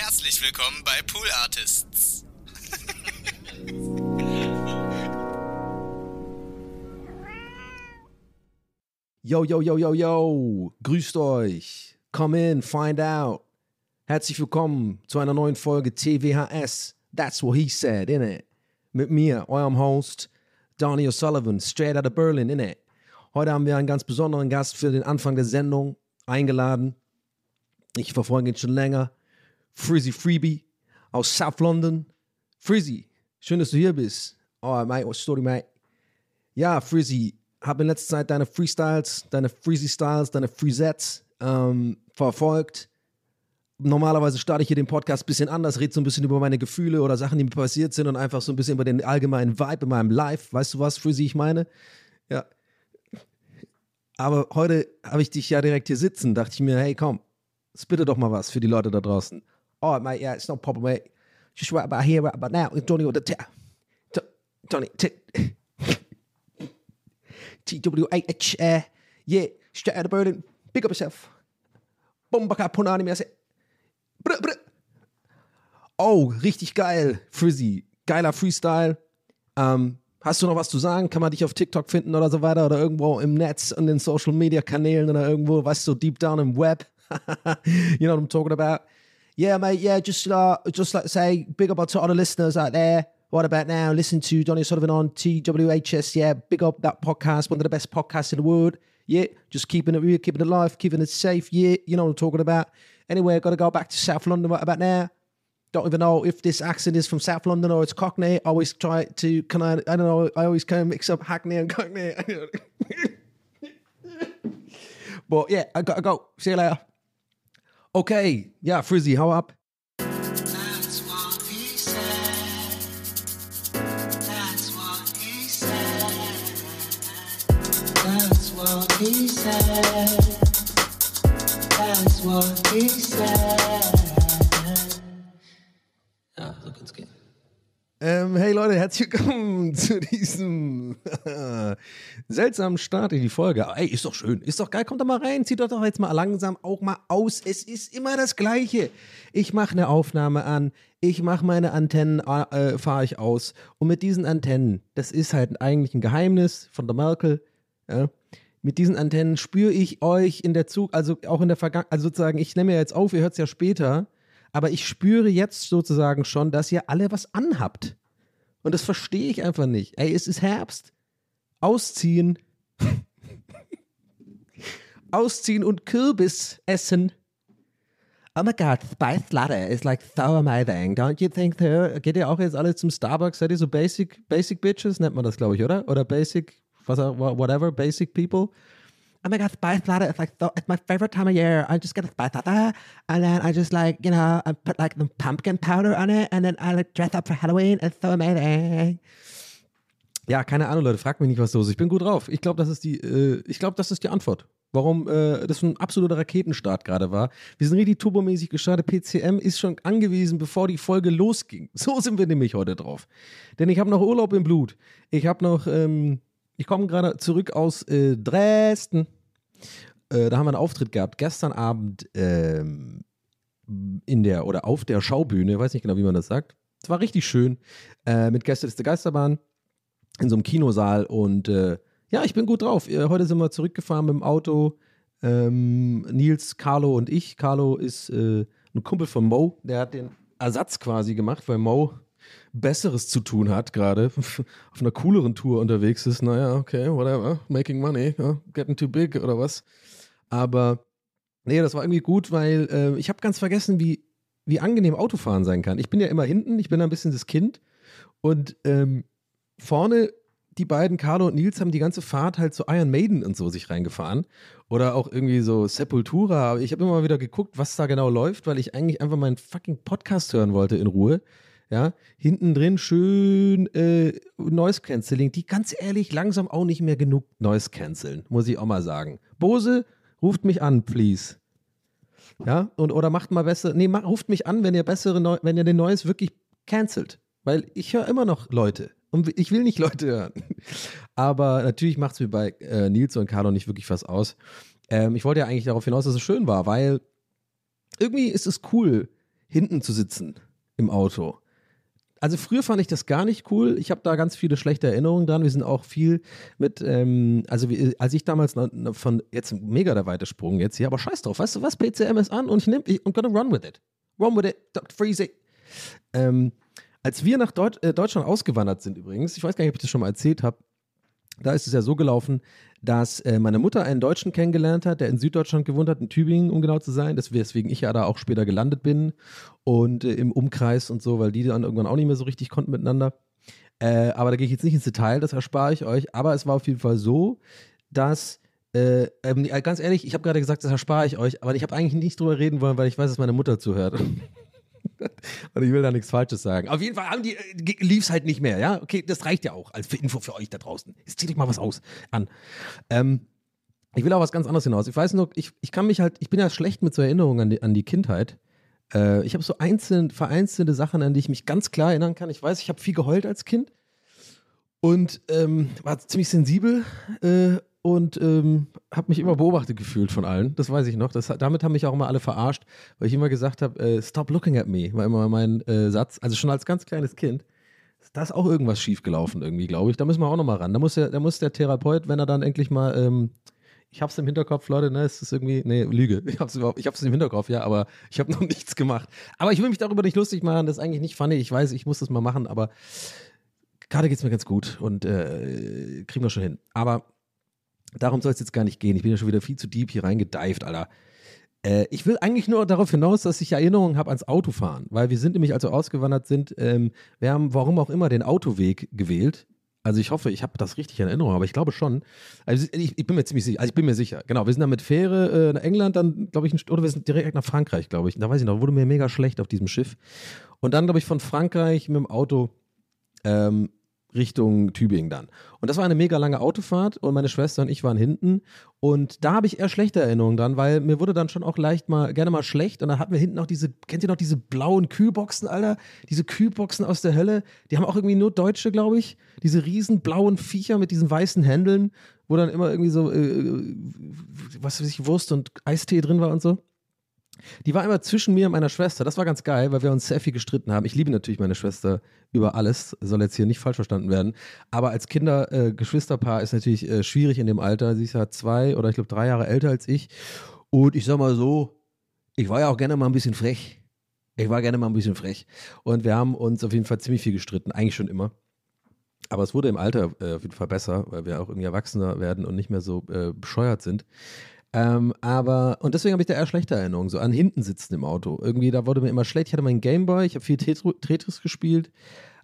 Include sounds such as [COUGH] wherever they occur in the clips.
Herzlich willkommen bei Pool Artists. Yo, yo, yo, yo, yo, grüßt euch. Come in, find out. Herzlich willkommen zu einer neuen Folge TWHS. That's what he said, innit? Mit mir, eurem Host, Donny O'Sullivan, straight out of Berlin, innit? Heute haben wir einen ganz besonderen Gast für den Anfang der Sendung eingeladen. Ich verfolge ihn schon länger. Frizzy Freebie aus South London. Frizzy, schön, dass du hier bist. Oh, mate, what story, mate? Ja, Frizzy, habe in letzter Zeit deine Freestyles, deine Freezy-Styles, deine Freezettes ähm, verfolgt. Normalerweise starte ich hier den Podcast ein bisschen anders, rede so ein bisschen über meine Gefühle oder Sachen, die mir passiert sind und einfach so ein bisschen über den allgemeinen Vibe in meinem Live. Weißt du was, Frizzy, ich meine? Ja. Aber heute habe ich dich ja direkt hier sitzen, dachte ich mir, hey, komm, spitte doch mal was für die Leute da draußen. Oh, mate, yeah, it's no problem, mate. Just right about here, right about now. What the t- t- Johnny, t- TWH, uh, yeah, straight out of Berlin. Big up yourself. Bombaka Punani, mir. Oh, richtig geil, Frizzy. Geiler Freestyle. Ähm, hast du noch was zu sagen? Kann man dich auf TikTok finden oder so weiter oder irgendwo im Netz und den Social Media Kanälen oder irgendwo, weißt du, deep down im Web? [LAUGHS] you know what I'm talking about? Yeah, mate. Yeah, just uh, just like say, big up to all the listeners out there. What about now? Listen to Donny Sullivan on TWHS. Yeah, big up that podcast, one of the best podcasts in the world. Yeah, just keeping it real, keeping it alive, keeping it safe. Yeah, you know what I'm talking about. Anyway, got to go back to South London. What about now? Don't even know if this accent is from South London or it's Cockney. I always try to, can I, I don't know, I always kind of mix up Hackney and Cockney. [LAUGHS] but yeah, I gotta go. See you later. Okay, yeah, Frizzy, how up? That's what he said. Ähm, hey Leute, herzlich willkommen [LAUGHS] zu diesem seltsamen Start in die Folge. Ey, ist doch schön, ist doch geil, kommt doch mal rein, zieht doch doch jetzt mal langsam auch mal aus. Es ist immer das Gleiche. Ich mache eine Aufnahme an, ich mache meine Antennen, äh, fahre ich aus. Und mit diesen Antennen, das ist halt eigentlich ein Geheimnis von der Merkel, ja, mit diesen Antennen spüre ich euch in der Zug, also auch in der Vergangenheit, also sozusagen, ich nehme ja jetzt auf, ihr hört es ja später, aber ich spüre jetzt sozusagen schon, dass ihr alle was anhabt. Und das verstehe ich einfach nicht. Ey, es ist Herbst. Ausziehen. [LAUGHS] Ausziehen und Kürbis essen. Oh my god, spiced latte is like so amazing. Don't you think so? Geht ihr auch jetzt alle zum Starbucks? Seid ihr so basic, basic bitches? Nennt man das, glaube ich, oder? Oder basic, whatever, basic people? Oh my god, spiced latte is like so, it's my favorite time of year. I just get a spiced latte and then I just like, you know, I put like the pumpkin powder on it and then I like dress up for Halloween. It's so amazing. Ja, keine Ahnung, Leute, fragt mich nicht, was los ist. Ich bin gut drauf. Ich glaube, das ist die, äh, ich glaube, das ist die Antwort. Warum äh, das ein absoluter Raketenstart gerade war. Wir sind richtig turbomäßig gestartet. PCM ist schon angewiesen, bevor die Folge losging. [LAUGHS] So sind wir nämlich heute drauf. Denn ich habe noch Urlaub im Blut. Ich habe noch, ähm, ich komme gerade zurück aus äh, Dresden. Äh, da haben wir einen Auftritt gehabt. Gestern Abend ähm, in der oder auf der Schaubühne, weiß nicht genau, wie man das sagt. Es war richtig schön. Äh, mit Gäste der Geisterbahn in so einem Kinosaal und äh, ja, ich bin gut drauf. Äh, Heute sind wir zurückgefahren mit dem Auto Ähm, Nils, Carlo und ich. Carlo ist äh, ein Kumpel von Mo, der hat den Ersatz quasi gemacht, weil Mo Besseres zu tun hat gerade, [LAUGHS] auf einer cooleren Tour unterwegs ist. Naja, okay, whatever, making money, getting too big oder was. Aber nee, das war irgendwie gut, weil äh, ich habe ganz vergessen, wie, wie angenehm Autofahren sein kann. Ich bin ja immer hinten, ich bin ein bisschen das Kind und ähm, vorne die beiden, Carlo und Nils, haben die ganze Fahrt halt so Iron Maiden und so sich reingefahren. Oder auch irgendwie so Sepultura. Ich habe immer mal wieder geguckt, was da genau läuft, weil ich eigentlich einfach meinen fucking Podcast hören wollte in Ruhe. Ja, hinten drin schön äh, Noise Cancelling, die ganz ehrlich langsam auch nicht mehr genug Noise canceln, muss ich auch mal sagen. Bose, ruft mich an, please. Ja, und oder macht mal besser, nee, macht, ruft mich an, wenn ihr bessere, Neu wenn ihr den Noise wirklich cancelt. Weil ich höre immer noch Leute. Und ich will nicht Leute hören. [LAUGHS] Aber natürlich macht es mir bei äh, Nils und Carlo nicht wirklich was aus. Ähm, ich wollte ja eigentlich darauf hinaus, dass es schön war, weil irgendwie ist es cool, hinten zu sitzen im Auto. Also früher fand ich das gar nicht cool. Ich habe da ganz viele schlechte Erinnerungen dran. Wir sind auch viel mit, ähm, also wie, als ich damals von, jetzt mega der weite Sprung jetzt hier, aber scheiß drauf, weißt du was, PCM ist an und ich nehme, I'm gonna run with it. Run with it, Dr. Freeze. Ähm, als wir nach Deut äh, Deutschland ausgewandert sind übrigens, ich weiß gar nicht, ob ich das schon mal erzählt habe, da ist es ja so gelaufen, dass äh, meine Mutter einen Deutschen kennengelernt hat, der in Süddeutschland gewohnt hat, in Tübingen, um genau zu sein, weswegen ich ja da auch später gelandet bin und äh, im Umkreis und so, weil die dann irgendwann auch nicht mehr so richtig konnten miteinander. Äh, aber da gehe ich jetzt nicht ins Detail, das erspare ich euch. Aber es war auf jeden Fall so, dass, äh, ähm, ganz ehrlich, ich habe gerade gesagt, das erspare ich euch, aber ich habe eigentlich nicht drüber reden wollen, weil ich weiß, dass meine Mutter zuhört. [LAUGHS] Und ich will da nichts Falsches sagen. Auf jeden Fall haben die, äh, lief es halt nicht mehr, ja? Okay, das reicht ja auch als für Info für euch da draußen. Jetzt zieht euch mal was aus an. Ähm, ich will auch was ganz anderes hinaus. Ich weiß nur, ich, ich kann mich halt, ich bin ja schlecht mit so Erinnerungen an die, an die Kindheit. Äh, ich habe so einzeln, vereinzelte Sachen, an die ich mich ganz klar erinnern kann. Ich weiß, ich habe viel geheult als Kind und ähm, war ziemlich sensibel äh, und ähm, habe mich immer beobachtet gefühlt von allen. Das weiß ich noch. Das, damit haben mich auch immer alle verarscht, weil ich immer gesagt habe, äh, stop looking at me, war immer mein äh, Satz. Also schon als ganz kleines Kind. Da ist auch irgendwas schiefgelaufen irgendwie, glaube ich. Da müssen wir auch noch mal ran. Da muss, der, da muss der Therapeut, wenn er dann endlich mal, ähm, ich hab's im Hinterkopf, Leute, ne, ist irgendwie, nee, Lüge. [LAUGHS] Ich hab's überhaupt, ich hab's im Hinterkopf, ja, aber ich habe noch [LAUGHS] nichts gemacht. Aber ich will mich darüber nicht lustig machen, das ist eigentlich nicht funny. Ich weiß, ich muss das mal machen, aber gerade geht's mir ganz gut und äh, kriegen wir schon hin. Aber darum soll es jetzt gar nicht gehen. Ich bin ja schon wieder viel zu deep hier reingedived, Alter. Äh, ich will eigentlich nur darauf hinaus, dass ich Erinnerungen habe ans Autofahren, weil wir sind nämlich, als wir ausgewandert sind, ähm, wir haben, warum auch immer, den Autoweg gewählt. Also ich hoffe, ich habe das richtig in Erinnerung, aber ich glaube schon. Also ich, ich bin mir ziemlich sicher, also ich bin mir sicher. Genau, wir sind dann mit Fähre äh, nach England, dann glaube ich, oder wir sind direkt nach Frankreich, glaube ich. Da weiß ich noch, wurde mir mega schlecht auf diesem Schiff. Und dann, glaube ich, von Frankreich mit dem Auto ähm, Richtung Tübingen dann. Und das war eine mega lange Autofahrt und meine Schwester und ich waren hinten. Und da habe ich eher schlechte Erinnerungen dran, weil mir wurde dann schon auch leicht mal, gerne mal schlecht. Und dann hatten wir hinten noch diese, kennt ihr noch diese blauen Kühlboxen, Alter? Diese Kühlboxen aus der Hölle. Die haben auch irgendwie nur Deutsche, glaube ich. Diese riesen blauen Viecher mit diesen weißen Händeln, wo dann immer irgendwie so, äh, was weiß ich, Wurst und Eistee drin war und so. Die war immer zwischen mir und meiner Schwester. Das war ganz geil, weil wir uns sehr viel gestritten haben. Ich liebe natürlich meine Schwester über alles, soll jetzt hier nicht falsch verstanden werden. Aber als Kinder, äh, Geschwisterpaar ist natürlich äh, schwierig in dem Alter. Sie ist ja zwei oder ich glaube drei Jahre älter als ich. Und ich sag mal so, ich war ja auch gerne mal ein bisschen frech. Ich war gerne mal ein bisschen frech. Und wir haben uns auf jeden Fall ziemlich viel gestritten, eigentlich schon immer. Aber es wurde im Alter äh, auf jeden Fall besser, weil wir auch irgendwie erwachsener werden und nicht mehr so äh, bescheuert sind. Ähm, aber, und deswegen habe ich da eher schlechte Erinnerungen, so an hinten sitzen im Auto. Irgendwie, da wurde mir immer schlecht. Ich hatte meinen Gameboy, ich habe viel Tetris gespielt.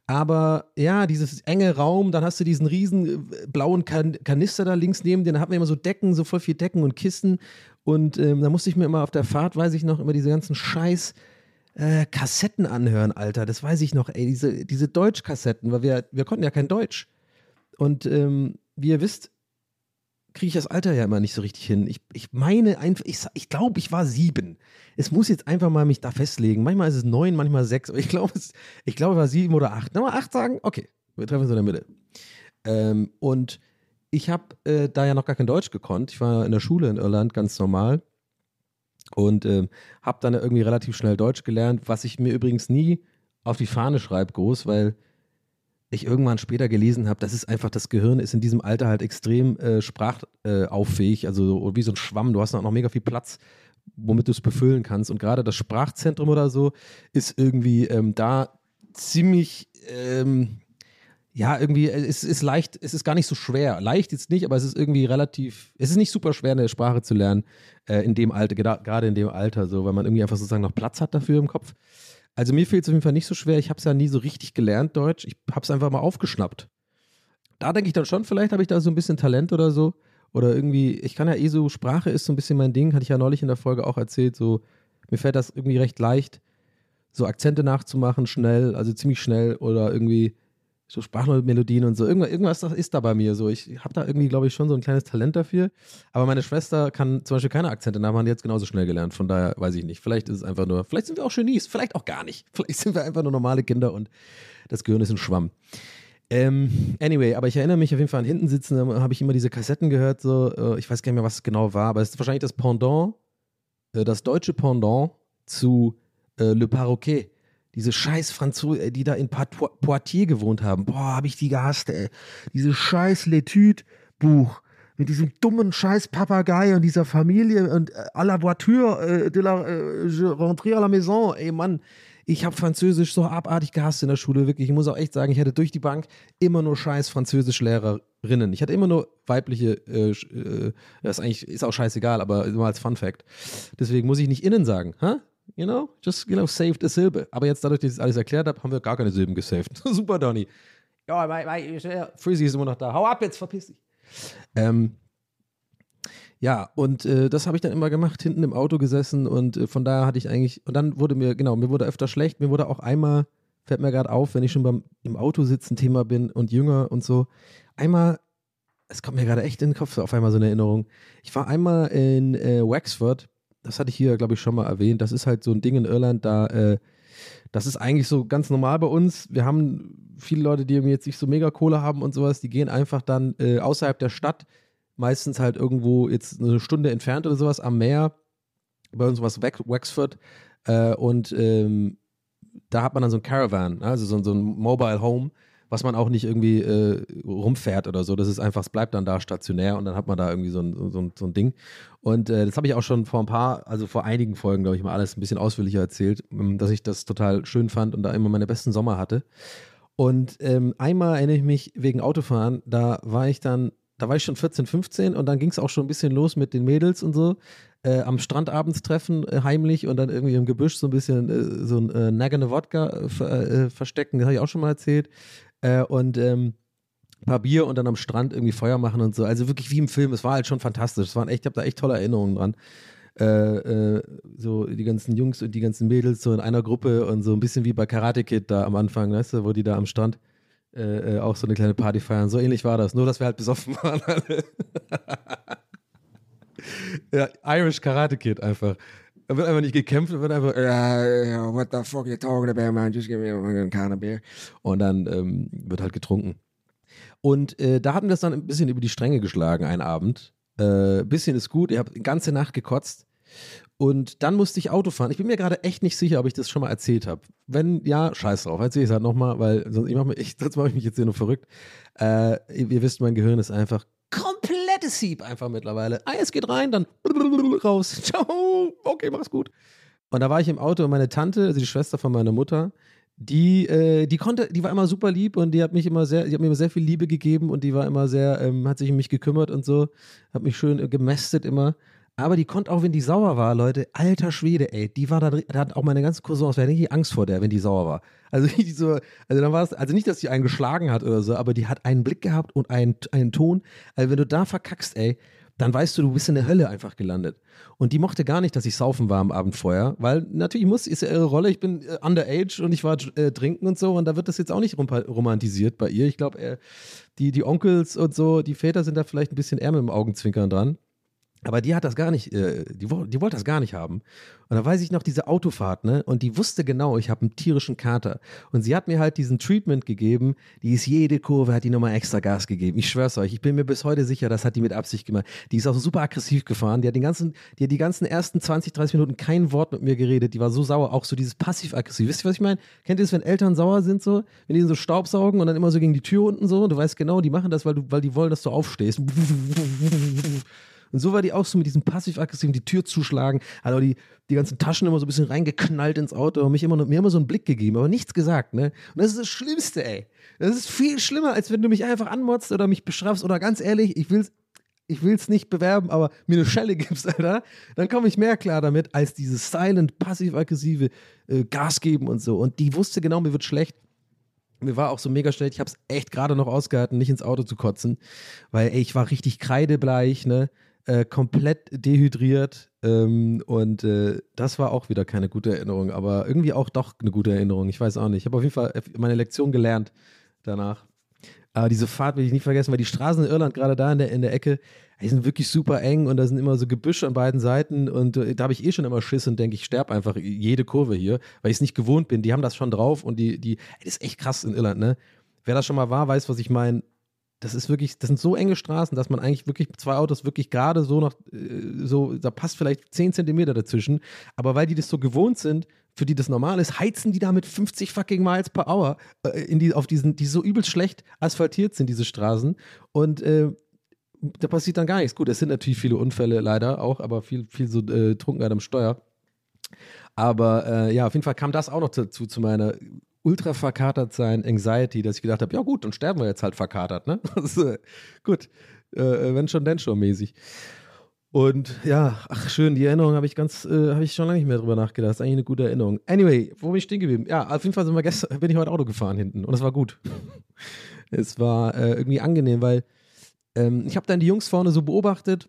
Aber ja, dieses enge Raum, dann hast du diesen riesen äh, blauen kan Kanister da links neben dir, dann hatten wir immer so Decken, so voll viel Decken und Kissen. Und ähm, da musste ich mir immer auf der Fahrt, weiß ich noch, immer diese ganzen Scheiß äh, Kassetten anhören, Alter. Das weiß ich noch, ey, diese, diese Deutschkassetten, weil wir, wir konnten ja kein Deutsch. Und ähm, wie ihr wisst, kriege ich das Alter ja immer nicht so richtig hin. Ich, ich meine einfach, ich, ich glaube, ich war sieben. Es muss jetzt einfach mal mich da festlegen. Manchmal ist es neun, manchmal sechs, aber ich glaube, ich glaube, war sieben oder acht. Nochmal acht sagen? Okay, wir treffen uns in der Mitte. Ähm, und ich habe äh, da ja noch gar kein Deutsch gekonnt. Ich war in der Schule in Irland ganz normal und ähm, habe dann irgendwie relativ schnell Deutsch gelernt, was ich mir übrigens nie auf die Fahne schreibe, groß, weil ich irgendwann später gelesen habe, das ist einfach, das Gehirn ist in diesem Alter halt extrem äh, sprachauffähig, also wie so ein Schwamm, du hast noch mega viel Platz, womit du es befüllen kannst. Und gerade das Sprachzentrum oder so ist irgendwie ähm, da ziemlich, ähm, ja, irgendwie, es ist leicht, es ist gar nicht so schwer. Leicht jetzt nicht, aber es ist irgendwie relativ, es ist nicht super schwer, eine Sprache zu lernen, äh, in dem Alter, gerade in dem Alter, so, weil man irgendwie einfach sozusagen noch Platz hat dafür im Kopf. Also mir fehlt es auf jeden Fall nicht so schwer. Ich habe es ja nie so richtig gelernt, Deutsch. Ich habe es einfach mal aufgeschnappt. Da denke ich dann schon, vielleicht habe ich da so ein bisschen Talent oder so. Oder irgendwie, ich kann ja eh so, Sprache ist so ein bisschen mein Ding, hatte ich ja neulich in der Folge auch erzählt. So, mir fällt das irgendwie recht leicht, so Akzente nachzumachen, schnell, also ziemlich schnell oder irgendwie so Sprachmelodien und so. Irgendwas, irgendwas ist da bei mir so. Ich habe da irgendwie, glaube ich, schon so ein kleines Talent dafür. Aber meine Schwester kann zum Beispiel keine Akzente nachmachen, die hat es genauso schnell gelernt. Von daher weiß ich nicht. Vielleicht ist es einfach nur, vielleicht sind wir auch Genies, vielleicht auch gar nicht. [LAUGHS] Vielleicht sind wir einfach nur normale Kinder und das Gehirn ist ein Schwamm. Ähm, anyway, aber ich erinnere mich auf jeden Fall an hinten sitzen, da habe ich immer diese Kassetten gehört, so, äh, ich weiß gar nicht mehr, was es genau war, aber es ist wahrscheinlich das Pendant, äh, das deutsche Pendant zu äh, Le Paroquet diese scheiß Franzosen, äh, die da in Poitiers gewohnt haben. Boah, hab ich die gehasst, ey. Diese scheiß Letüt-Buch mit diesem dummen scheiß Papagei und dieser Familie und äh, à la voiture äh, de la äh, je rentre à la maison. Ey, Mann, ich habe Französisch so abartig gehasst in der Schule, wirklich. Ich muss auch echt sagen, ich hatte durch die Bank immer nur scheiß Französischlehrerinnen. Ich hatte immer nur weibliche, äh, äh, das ist eigentlich ist auch scheißegal, aber immer als Fun Fact. Deswegen muss ich nicht innen sagen, hä? You know, just, you know, saved a Silbe. Aber jetzt, dadurch, dass ich das alles erklärt habe, haben wir gar keine Silben gesaved. [LAUGHS] Super, Donny. Ja, Frizzy ist immer noch da. Hau ab jetzt, verpiss dich. Ähm, ja, und äh, das habe ich dann immer gemacht, hinten im Auto gesessen und äh, von daher hatte ich eigentlich, und dann wurde mir, genau, mir wurde öfter schlecht, mir wurde auch einmal, fällt mir gerade auf, wenn ich schon beim im Auto sitzen Thema bin und jünger und so, einmal, es kommt mir gerade echt in den Kopf, auf einmal so eine Erinnerung. Ich war einmal in äh, Wexford das hatte ich hier, glaube ich, schon mal erwähnt. Das ist halt so ein Ding in Irland, da, äh, das ist eigentlich so ganz normal bei uns. Wir haben viele Leute, die jetzt nicht so mega Kohle haben und sowas, die gehen einfach dann äh, außerhalb der Stadt, meistens halt irgendwo jetzt eine Stunde entfernt oder sowas am Meer. Bei uns war es Wexford. Äh, und ähm, da hat man dann so ein Caravan, ne? also so, so ein Mobile Home was man auch nicht irgendwie äh, rumfährt oder so. Das ist einfach, es bleibt dann da stationär und dann hat man da irgendwie so ein, so ein, so ein Ding. Und äh, das habe ich auch schon vor ein paar, also vor einigen Folgen, glaube ich, mal alles ein bisschen ausführlicher erzählt, ähm, dass ich das total schön fand und da immer meine besten Sommer hatte. Und ähm, einmal erinnere ich mich wegen Autofahren, da war ich dann, da war ich schon 14, 15 und dann ging es auch schon ein bisschen los mit den Mädels und so. Äh, am Strand abends treffen, äh, heimlich und dann irgendwie im Gebüsch so ein bisschen äh, so ein äh, Nagane Wodka äh, verstecken, das habe ich auch schon mal erzählt äh, und ähm, ein paar Bier und dann am Strand irgendwie Feuer machen und so. Also wirklich wie im Film. Es war halt schon fantastisch. Es waren echt, ich habe da echt tolle Erinnerungen dran. Äh, äh, so die ganzen Jungs und die ganzen Mädels so in einer Gruppe und so ein bisschen wie bei Karate Kid da am Anfang, weißt du, wo die da am Strand äh, äh auch so eine kleine Party feiern. So ähnlich war das, nur dass wir halt besoffen [LAUGHS] waren alle. ja, Irish Karate Kid einfach. Da wird einfach nicht gekämpft, wird einfach, uh, what the fuck you talking about, man? Just give me a can of beer. Und dann ähm, wird halt getrunken. Und äh, da hatten wir das dann ein bisschen über die Stränge geschlagen, einen Abend. Äh, bisschen ist gut, ihr habt die ganze Nacht gekotzt. Und dann musste ich Auto fahren. Ich bin mir gerade echt nicht sicher, ob ich das schon mal erzählt habe. Wenn ja, scheiß drauf, erzähle ich es halt nochmal, weil ich sonst mache ich mich jetzt hier nur verrückt. Äh, ihr wisst, mein Gehirn ist einfach komplettes Sieb einfach mittlerweile. Ah, es geht rein, dann [LAUGHS] raus. [LAUGHS] Ciao. Okay, mach's gut. Und da war ich im Auto und meine Tante, also die Schwester von meiner Mutter, die, äh, die konnte, die war immer super lieb und die hat mich immer sehr, die hat mir immer sehr viel Liebe gegeben und die war immer sehr, ähm, hat sich um mich gekümmert und so, hat mich schön äh, gemästet immer. Aber die konnte auch, wenn die sauer war, Leute, alter Schwede, ey, die war da da hat auch meine ganze Cousins, wir hatten Angst vor der, wenn die sauer war. Also, [LAUGHS] die so, also dann war es, also nicht, dass sie einen geschlagen hat oder so, aber die hat einen Blick gehabt und einen, einen Ton. Also wenn du da verkackst, ey, dann weißt du, du bist in der Hölle einfach gelandet. Und die mochte gar nicht, dass ich saufen war am Abend vorher, weil natürlich muss, ist ja ihre Rolle, ich bin äh, underage und ich war äh, trinken und so und da wird das jetzt auch nicht romantisiert bei ihr. Ich glaube, äh, die, die Onkels und so, die Väter sind da vielleicht ein bisschen mit dem Augenzwinkern dran. Aber die hat das gar nicht, äh, die, die wollte das gar nicht haben. Und da weiß ich noch diese Autofahrt, ne? Und die wusste genau, ich habe einen tierischen Kater. Und sie hat mir halt diesen Treatment gegeben, die ist jede Kurve, hat die nochmal extra Gas gegeben. Ich schwör's euch, ich bin mir bis heute sicher, das hat die mit Absicht gemacht. Die ist auch super aggressiv gefahren. Die hat den ganzen, die hat die ganzen ersten 20, 30 Minuten kein Wort mit mir geredet. Die war so sauer, auch so dieses passiv-aggressiv. Wisst ihr, was ich meine? Kennt ihr das, wenn Eltern sauer sind so? Wenn die so Staubsaugen und dann immer so gegen die Tür unten so? Und du weißt genau, die machen das, weil, du, weil die wollen, dass du aufstehst. Und so war die auch so mit diesem passiv-aggressiven, die Tür zuschlagen, hat auch die, die ganzen Taschen immer so ein bisschen reingeknallt ins Auto und mich immer, mir immer so einen Blick gegeben, aber nichts gesagt, ne? Und das ist das Schlimmste, ey. Das ist viel schlimmer, als wenn du mich einfach anmotzt oder mich bestrafst oder ganz ehrlich, ich will's, ich will's nicht bewerben, aber mir eine Schelle [LAUGHS] gibst, Alter, dann komme ich mehr klar damit, als dieses silent, passiv-aggressive äh, Gas geben und so. Und die wusste genau, mir wird schlecht. Mir war auch so mega schlecht, ich habe es echt gerade noch ausgehalten, nicht ins Auto zu kotzen, weil ey, ich war richtig kreidebleich, ne? Äh, komplett dehydriert ähm, und äh, das war auch wieder keine gute Erinnerung, aber irgendwie auch doch eine gute Erinnerung. Ich weiß auch nicht. Ich habe auf jeden Fall meine Lektion gelernt danach. Aber diese Fahrt will ich nicht vergessen, weil die Straßen in Irland, gerade da in der, in der Ecke, die sind wirklich super eng und da sind immer so Gebüsche an beiden Seiten und äh, da habe ich eh schon immer Schiss und denke, ich sterbe einfach jede Kurve hier, weil ich es nicht gewohnt bin. Die haben das schon drauf und die, die, das ist echt krass in Irland, ne? Wer das schon mal war, weiß, was ich meine. Das ist wirklich, das sind so enge Straßen, dass man eigentlich wirklich zwei Autos wirklich gerade so noch, äh, so, da passt vielleicht 10 Zentimeter dazwischen. Aber weil die das so gewohnt sind, für die das normal ist, heizen die da mit 50 fucking Miles per Hour äh, in die, auf diesen, die so übelst schlecht asphaltiert sind, diese Straßen. Und äh, da passiert dann gar nichts. Gut, es sind natürlich viele Unfälle leider auch, aber viel, viel so äh, Trunkenheit am Steuer. Aber äh, ja, auf jeden Fall kam das auch noch dazu, zu meiner ultra verkatert sein Anxiety, dass ich gedacht habe, ja gut, dann sterben wir jetzt halt verkatert, ne? [LAUGHS] Also, äh, gut, äh, wenn schon, denn schon mäßig. Und ja, ach schön, die Erinnerung habe ich ganz, äh, habe ich schon lange nicht mehr drüber nachgedacht. Das ist eigentlich eine gute Erinnerung. Anyway, wo bin ich stehen geblieben? Ja, auf jeden Fall sind wir gestern, bin ich heute Auto gefahren hinten und es war gut. [LAUGHS] es war äh, irgendwie angenehm, weil ähm, ich habe dann die Jungs vorne so beobachtet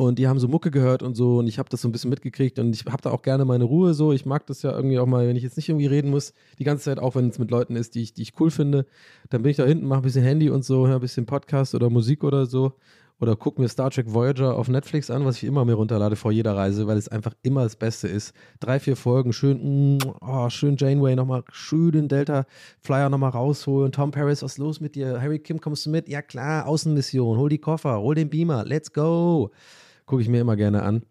und die haben so Mucke gehört und so und ich habe das so ein bisschen mitgekriegt und ich habe da auch gerne meine Ruhe so. Ich mag das ja irgendwie auch mal, wenn ich jetzt nicht irgendwie reden muss, die ganze Zeit, auch wenn es mit Leuten ist, die ich, die ich cool finde, dann bin ich da hinten, mache ein bisschen Handy und so, höre ein bisschen Podcast oder Musik oder so oder guck mir Star Trek Voyager auf Netflix an, was ich immer mir runterlade vor jeder Reise, weil es einfach immer das Beste ist. Drei, vier Folgen, schön, mm, oh, schön Janeway nochmal, schön den Delta Flyer nochmal rausholen. Tom Paris, was ist los mit dir? Harry Kim, kommst du mit? Ja klar, Außenmission, hol die Koffer, hol den Beamer, let's go. Gucke ich mir immer gerne an.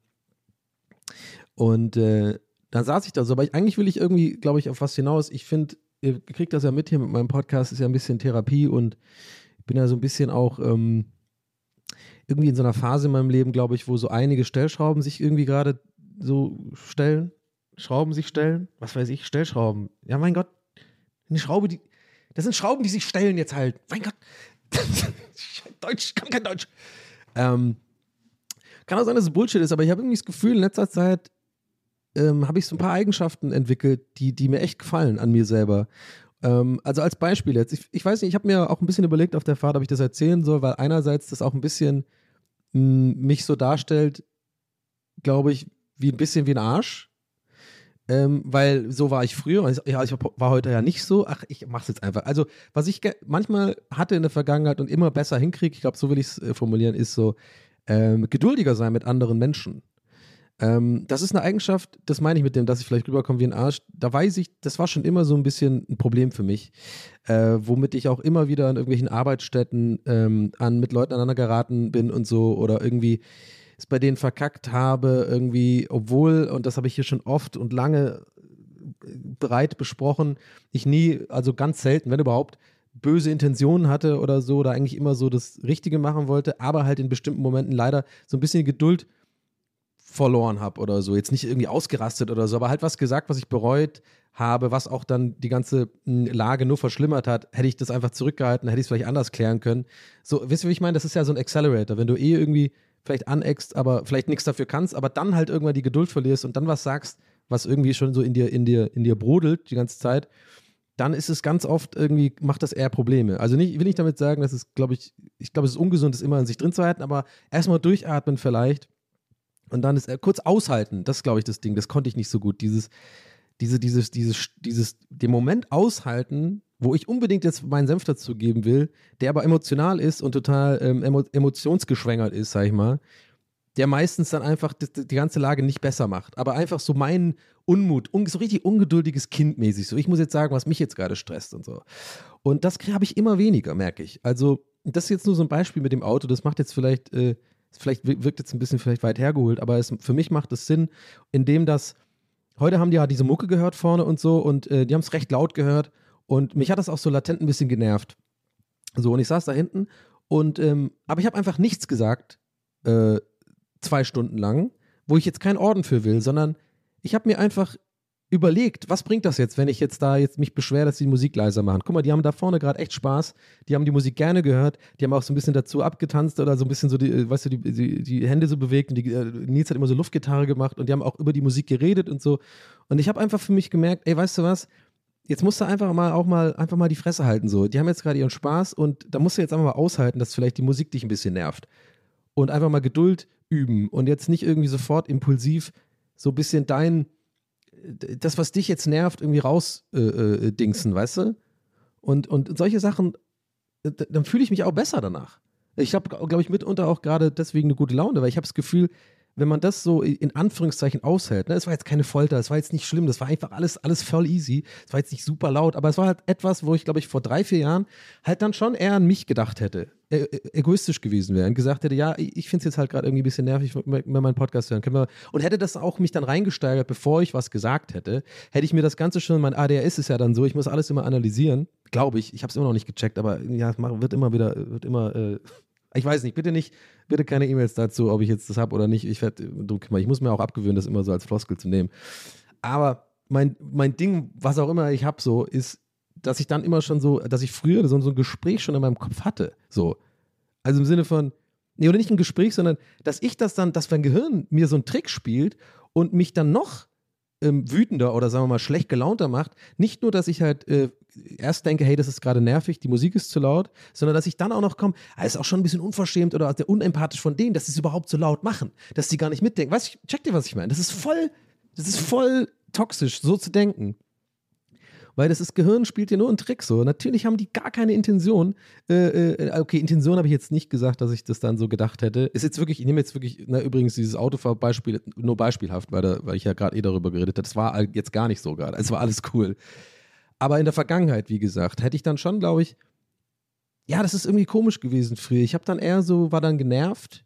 Und äh, dann saß ich da so, aber ich, eigentlich will ich irgendwie, glaube ich, auf was hinaus. Ich finde, ihr kriegt das ja mit hier mit meinem Podcast, ist ja ein bisschen Therapie und ich bin ja so ein bisschen auch ähm, irgendwie in so einer Phase in meinem Leben, glaube ich, wo so einige Stellschrauben sich irgendwie gerade so stellen. Schrauben sich stellen. Was weiß ich, Stellschrauben. Ja, mein Gott. Eine Schraube, die. Das sind Schrauben, die sich stellen jetzt halt. Mein Gott. [LAUGHS] Deutsch, kann kein Deutsch. Ähm, kann auch sein, dass es Bullshit ist, aber ich habe irgendwie das Gefühl, in letzter Zeit ähm, habe ich so ein paar Eigenschaften entwickelt, die, die mir echt gefallen an mir selber. Ähm, also als Beispiel jetzt, ich, ich weiß nicht, ich habe mir auch ein bisschen überlegt auf der Fahrt, ob ich das erzählen soll, weil einerseits das auch ein bisschen mh, mich so darstellt, glaube ich, wie ein bisschen wie ein Arsch. Ähm, weil so war ich früher, ja, ich war heute ja nicht so, ach, ich mach's jetzt einfach. Also, was ich manchmal hatte in der Vergangenheit und immer besser hinkriege, ich glaube, so will ich es äh, formulieren, ist so, ähm, geduldiger sein mit anderen Menschen. Ähm, das ist eine Eigenschaft, das meine ich mit dem, dass ich vielleicht rüberkomme wie ein Arsch. Da weiß ich, das war schon immer so ein bisschen ein Problem für mich, äh, womit ich auch immer wieder an irgendwelchen Arbeitsstätten ähm, an, mit Leuten aneinander geraten bin und so oder irgendwie es bei denen verkackt habe, irgendwie, obwohl, und das habe ich hier schon oft und lange äh, breit besprochen, ich nie, also ganz selten, wenn überhaupt, böse Intentionen hatte oder so, oder eigentlich immer so das Richtige machen wollte, aber halt in bestimmten Momenten leider so ein bisschen Geduld verloren habe oder so. Jetzt nicht irgendwie ausgerastet oder so, aber halt was gesagt, was ich bereut habe, was auch dann die ganze mh, Lage nur verschlimmert hat. Hätte ich das einfach zurückgehalten, hätte ich es vielleicht anders klären können. So, wisst ihr, wie ich meine? Das ist ja so ein Accelerator. Wenn du eh irgendwie vielleicht aneckst, aber vielleicht nichts dafür kannst, aber dann halt irgendwann die Geduld verlierst und dann was sagst, was irgendwie schon so in dir, in dir, in dir brodelt die ganze Zeit, dann ist es ganz oft irgendwie, macht das eher Probleme. Also nicht, will nicht damit sagen, dass es, glaube ich, ich glaube, es ist ungesund, das immer in sich drin zu halten, aber erstmal durchatmen vielleicht und dann ist äh, kurz aushalten. Das glaube ich, das Ding. Das konnte ich nicht so gut. Dieses, diese, dieses, dieses, dieses, den Moment aushalten, wo ich unbedingt jetzt meinen Senf dazu geben will, der aber emotional ist und total ähm, emo emotionsgeschwängert ist, sag ich mal. Der meistens dann einfach die, die ganze Lage nicht besser macht. Aber einfach so mein Unmut, un, so richtig ungeduldiges Kind mäßig. So, ich muss jetzt sagen, was mich jetzt gerade stresst und so. Und das habe ich immer weniger, merke ich. Also, das ist jetzt nur so ein Beispiel mit dem Auto. Das macht jetzt vielleicht, äh, vielleicht wirkt jetzt ein bisschen vielleicht weit hergeholt, aber es, für mich macht es Sinn, indem das, heute haben die ja diese Mucke gehört vorne und so und äh, die haben es recht laut gehört und mich hat das auch so latent ein bisschen genervt. So, und ich saß da hinten und, ähm, aber ich habe einfach nichts gesagt, äh, zwei Stunden lang, wo ich jetzt keinen Orden für will, sondern ich habe mir einfach überlegt, was bringt das jetzt, wenn ich jetzt da jetzt mich beschwere, dass die Musik leiser machen. Guck mal, die haben da vorne gerade echt Spaß, die haben die Musik gerne gehört, die haben auch so ein bisschen dazu abgetanzt oder so ein bisschen so die, äh, weißt du, die, die, die Hände so bewegt und die, äh, Nils hat immer so Luftgitarre gemacht und die haben auch über die Musik geredet und so. Und ich habe einfach für mich gemerkt, ey, weißt du was, jetzt musst du einfach mal auch mal einfach mal die Fresse halten so. Die haben jetzt gerade ihren Spaß und da musst du jetzt einfach mal aushalten, dass vielleicht die Musik dich ein bisschen nervt. Und einfach mal Geduld üben und jetzt nicht irgendwie sofort impulsiv so ein bisschen dein das, was dich jetzt nervt, irgendwie rausdingsen, äh, äh, weißt du? Und, und solche Sachen, äh, dann fühle ich mich auch besser danach. Ich habe, glaube ich, mitunter auch gerade deswegen eine gute Laune, weil ich habe das Gefühl, wenn man das so in Anführungszeichen aushält, ne, es war jetzt keine Folter, es war jetzt nicht schlimm, das war einfach alles, alles voll easy, es war jetzt nicht super laut, aber es war halt etwas, wo ich, glaube ich, vor drei, vier Jahren halt dann schon eher an mich gedacht hätte, e egoistisch gewesen wäre und gesagt hätte, ja, ich finde es jetzt halt gerade irgendwie ein bisschen nervig, wenn wir meinen Podcast hören. Können wir, und hätte das auch mich dann reingesteigert, bevor ich was gesagt hätte, hätte ich mir das Ganze schon, mein ADHS ist ja dann so, ich muss alles immer analysieren, glaube ich, ich habe es immer noch nicht gecheckt, aber ja, wird immer wieder, wird immer, äh, ich weiß nicht, bitte nicht, bitte keine E-Mails dazu, ob ich jetzt das habe oder nicht. Ich werde, ich muss mir auch abgewöhnen, das immer so als Floskel zu nehmen. Aber mein, mein Ding, was auch immer ich habe, so, ist, dass ich dann immer schon so, dass ich früher so, so ein Gespräch schon in meinem Kopf hatte. So. Also im Sinne von, nee, oder nicht ein Gespräch, sondern dass ich das dann, dass mein Gehirn mir so einen Trick spielt und mich dann noch ähm, wütender oder sagen wir mal schlecht gelaunter macht. Nicht nur, dass ich halt äh, erst denke, hey, das ist gerade nervig, die Musik ist zu laut, sondern dass ich dann auch noch komme, ah, ist auch schon ein bisschen unverschämt oder unempathisch von denen, dass sie es überhaupt so laut machen, dass sie gar nicht mitdenken. Weißt du, check dir, was ich meine? Das ist voll, das ist voll toxisch, so zu denken. Weil das ist, Gehirn spielt dir nur einen Trick so. Natürlich haben die gar keine Intention. Äh, äh, okay, Intention habe ich jetzt nicht gesagt, dass ich das dann so gedacht hätte. Ist jetzt wirklich, ich nehme jetzt wirklich, na, übrigens dieses Autofahrbeispiel nur beispielhaft, weil, da, weil ich ja gerade eh darüber geredet habe. Das war jetzt gar nicht so gerade. Es war alles cool. Aber in der Vergangenheit, wie gesagt, hätte ich dann schon, glaube ich, ja, das ist irgendwie komisch gewesen früher. Ich habe dann eher so, war dann genervt,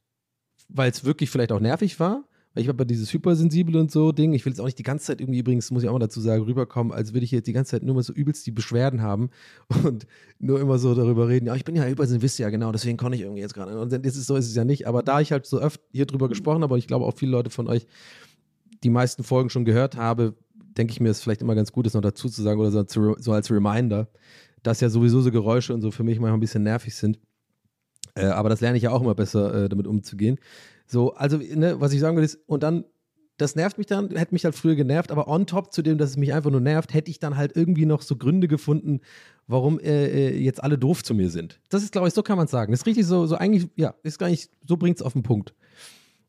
weil es wirklich vielleicht auch nervig war. Weil ich habe bei dieses hypersensibel und so Ding, ich will jetzt auch nicht die ganze Zeit irgendwie, übrigens muss ich auch mal dazu sagen, rüberkommen, als würde ich jetzt die ganze Zeit nur mal so übelst die Beschwerden haben [LAUGHS] und nur immer so darüber reden, ja, ich bin ja hypersensibel, wisst ihr ja genau, deswegen konnte ich irgendwie jetzt gerade. Und das ist so ist es ja nicht. Aber da ich halt so oft hier drüber gesprochen habe, und ich glaube auch viele Leute von euch die meisten Folgen schon gehört habe, denke ich mir, ist vielleicht immer ganz gut, das noch dazu zu sagen oder so, so als Reminder, dass ja sowieso so Geräusche und so für mich manchmal ein bisschen nervig sind. Äh, aber das lerne ich ja auch immer besser, äh, damit umzugehen. So, also, ne, was ich sagen will, ist, und dann, das nervt mich dann, hätte mich halt früher genervt, aber on top zu dem, dass es mich einfach nur nervt, hätte ich dann halt irgendwie noch so Gründe gefunden, warum äh, äh jetzt alle doof zu mir sind. Das ist, glaube ich, so kann man es sagen. Das ist richtig so, so eigentlich, ja, ist gar nicht, so bringt es auf den Punkt.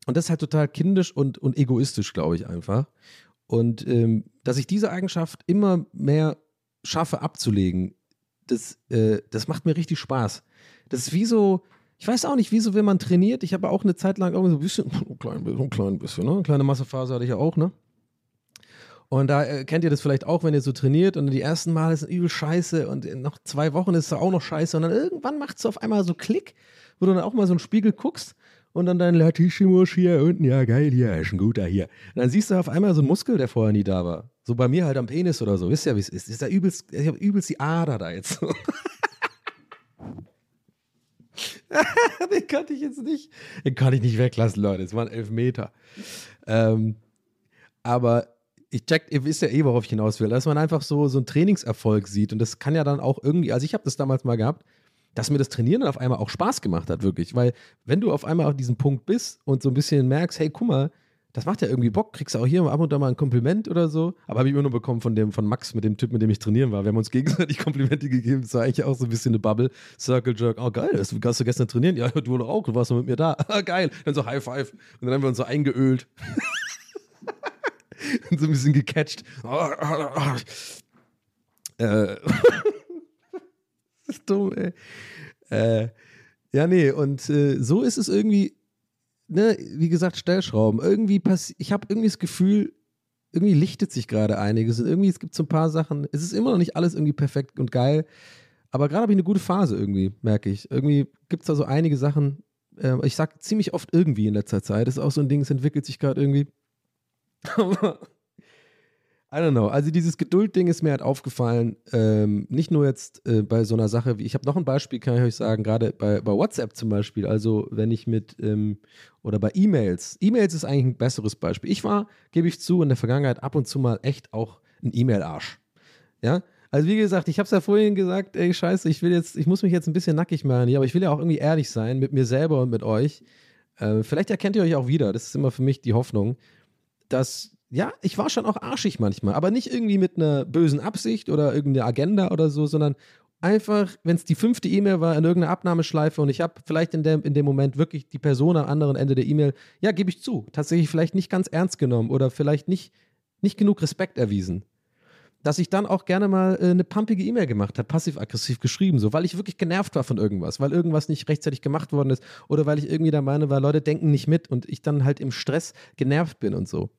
Und das ist halt total kindisch und, und egoistisch, glaube ich einfach. Und ähm, dass ich diese Eigenschaft immer mehr schaffe abzulegen, das, äh, das macht mir richtig Spaß. Das ist wie so, ich weiß auch nicht, wieso, wenn man trainiert, ich habe auch eine Zeit lang irgendwie so ein bisschen, [LAUGHS] ein klein, ein klein bisschen, ne? Eine kleine Massephase hatte ich ja auch, ne? Und da äh, kennt ihr das vielleicht auch, wenn ihr so trainiert und die ersten Male sind übel scheiße und nach zwei Wochen ist es auch noch scheiße und dann irgendwann macht es auf einmal so Klick, wo du dann auch mal so einen Spiegel guckst und dann dein Latischimusch hier unten, ja geil, hier ist ein guter hier. Und dann siehst du auf einmal so einen Muskel, der vorher nie da war. So bei mir halt am Penis oder so. Wisst ihr, wie es ist? ist da übelst, ich habe übelst die Ader da jetzt. [LAUGHS] den konnte ich jetzt nicht, den konnte ich nicht weglassen, Leute. Es waren elf Meter. Ähm, aber ich check, ihr wisst ja eh, worauf ich hinaus will, dass man einfach so, so einen Trainingserfolg sieht. Und das kann ja dann auch irgendwie, also ich habe das damals mal gehabt, dass mir das Trainieren dann auf einmal auch Spaß gemacht hat, wirklich. Weil wenn du auf einmal auf diesem Punkt bist und so ein bisschen merkst, hey, guck mal, das macht ja irgendwie Bock, kriegst du auch hier ab und da mal ein Kompliment oder so. Aber habe ich immer nur bekommen von dem, von Max, mit dem Typ, mit dem ich trainieren war. Wir haben uns gegenseitig [LAUGHS] Komplimente gegeben. Das war eigentlich auch so ein bisschen eine Bubble. Circle Jerk, oh geil, hast du gestern trainieren? Ja, [LAUGHS] du auch, du warst mit mir da. Ah, [LAUGHS] geil. Dann so High Five. Und dann haben wir uns so eingeölt. und so ein bisschen gecatcht. äh. [LAUGHS] das ist dumm, ey. Äh, ja, nee, und äh, so ist es irgendwie, ne, wie gesagt, Stellschrauben. Irgendwie passiert, ich habe irgendwie das Gefühl, irgendwie lichtet sich gerade einiges und irgendwie, es gibt so ein paar Sachen, es ist immer noch nicht alles irgendwie perfekt und geil, aber gerade habe ich eine gute Phase irgendwie, merke ich. Irgendwie gibt es da so einige Sachen, äh, ich sage ziemlich oft irgendwie in letzter Zeit, das ist auch so ein Ding, es entwickelt sich gerade irgendwie. [LAUGHS] I don't know. Also dieses Geduld-Ding ist mir halt aufgefallen. Ähm, nicht nur jetzt äh, bei so einer Sache wie, ich habe noch ein Beispiel, kann ich euch sagen, gerade bei, bei WhatsApp zum Beispiel. Also wenn ich mit, ähm, oder bei E-Mails. E-Mails ist eigentlich ein besseres Beispiel. Ich war, gebe ich zu, in der Vergangenheit ab und zu mal echt auch ein E-Mail-Arsch. Ja, also wie gesagt, ich habe es ja vorhin gesagt, ey Scheiße, ich will jetzt, ich muss mich jetzt ein bisschen nackig machen hier, aber ich will ja auch irgendwie ehrlich sein mit mir selber und mit euch. Äh, vielleicht erkennt ihr euch auch wieder. Das ist immer für mich die Hoffnung, dass ja, ich war schon auch arschig manchmal, aber nicht irgendwie mit einer bösen Absicht oder irgendeiner Agenda oder so, sondern einfach, wenn es die fünfte E-Mail war in irgendeiner Abnahmeschleife und ich habe vielleicht in dem, in dem Moment wirklich die Person am anderen Ende der E-Mail, ja, gebe ich zu, tatsächlich vielleicht nicht ganz ernst genommen oder vielleicht nicht, nicht genug Respekt erwiesen. Dass ich dann auch gerne mal äh, eine pumpige E-Mail gemacht habe, passiv-aggressiv geschrieben, so, weil ich wirklich genervt war von irgendwas, weil irgendwas nicht rechtzeitig gemacht worden ist oder weil ich irgendwie der Meinung war, Leute denken nicht mit und ich dann halt im Stress genervt bin und so.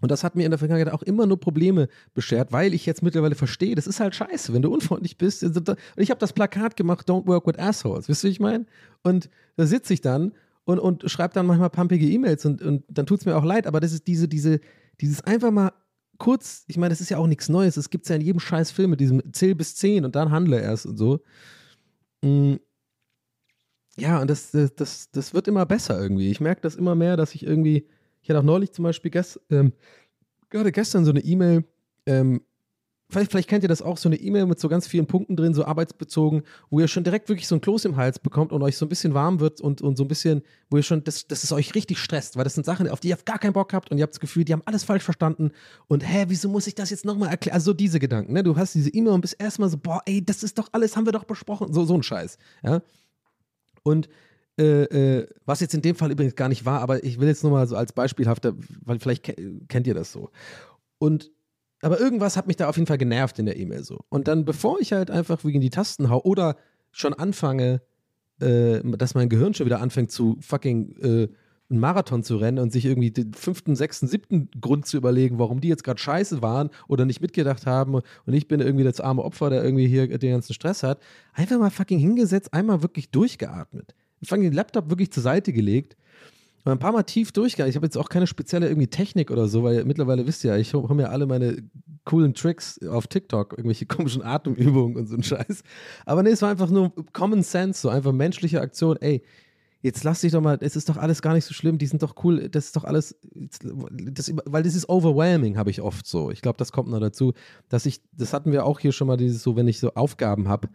Und das hat mir in der Vergangenheit auch immer nur Probleme beschert, weil ich jetzt mittlerweile verstehe, das ist halt scheiße, wenn du unfreundlich bist. Also ich habe das Plakat gemacht, Don't work with assholes, wisst ihr, wie ich meine? Und da sitze ich dann und, und schreibe dann manchmal pumpige E-Mails und, und dann tut es mir auch leid, aber das ist diese, diese, dieses einfach mal kurz, ich meine, das ist ja auch nichts Neues, es gibt ja in jedem scheiß Film mit diesem Zähl bis 10 und dann handle erst und so. Mm. Ja, und das, das, das wird immer besser irgendwie. Ich merke das immer mehr, dass ich irgendwie ich hatte auch neulich zum Beispiel gest, ähm, gerade gestern so eine E-Mail, ähm, vielleicht, vielleicht kennt ihr das auch, so eine E-Mail mit so ganz vielen Punkten drin, so arbeitsbezogen, wo ihr schon direkt wirklich so ein Kloß im Hals bekommt und euch so ein bisschen warm wird und, und so ein bisschen, wo ihr schon, das, das ist euch richtig stresst, weil das sind Sachen, auf die ihr gar keinen Bock habt und ihr habt das Gefühl, die haben alles falsch verstanden und hä, wieso muss ich das jetzt nochmal erklären? Also so diese Gedanken, ne? Du hast diese E-Mail und bist erstmal so, boah, ey, das ist doch alles, haben wir doch besprochen, so, so ein Scheiß, ja. Und äh, äh, was jetzt in dem Fall übrigens gar nicht war, aber ich will jetzt nur mal so als beispielhafter, weil vielleicht ke kennt ihr das so. Und aber irgendwas hat mich da auf jeden Fall genervt in der E-Mail so. Und dann, bevor ich halt einfach wegen die Tasten hau oder schon anfange, äh, dass mein Gehirn schon wieder anfängt zu fucking äh, einen Marathon zu rennen und sich irgendwie den fünften, sechsten, siebten Grund zu überlegen, warum die jetzt gerade scheiße waren oder nicht mitgedacht haben und ich bin irgendwie das arme Opfer, der irgendwie hier den ganzen Stress hat, einfach mal fucking hingesetzt, einmal wirklich durchgeatmet. Ich fange den Laptop wirklich zur Seite gelegt und ein paar Mal tief durchgegangen. Ich habe jetzt auch keine spezielle irgendwie Technik oder so, weil mittlerweile wisst ihr ja, ich habe mir alle meine coolen Tricks auf TikTok, irgendwelche [LAUGHS] komischen Atemübungen und so ein Scheiß. Aber nee, es war einfach nur Common Sense, so einfach menschliche Aktion. Ey, jetzt lass dich doch mal, es ist doch alles gar nicht so schlimm, die sind doch cool, das ist doch alles, das, weil das ist overwhelming, habe ich oft so. Ich glaube, das kommt noch dazu, dass ich, das hatten wir auch hier schon mal, dieses so, wenn ich so Aufgaben habe,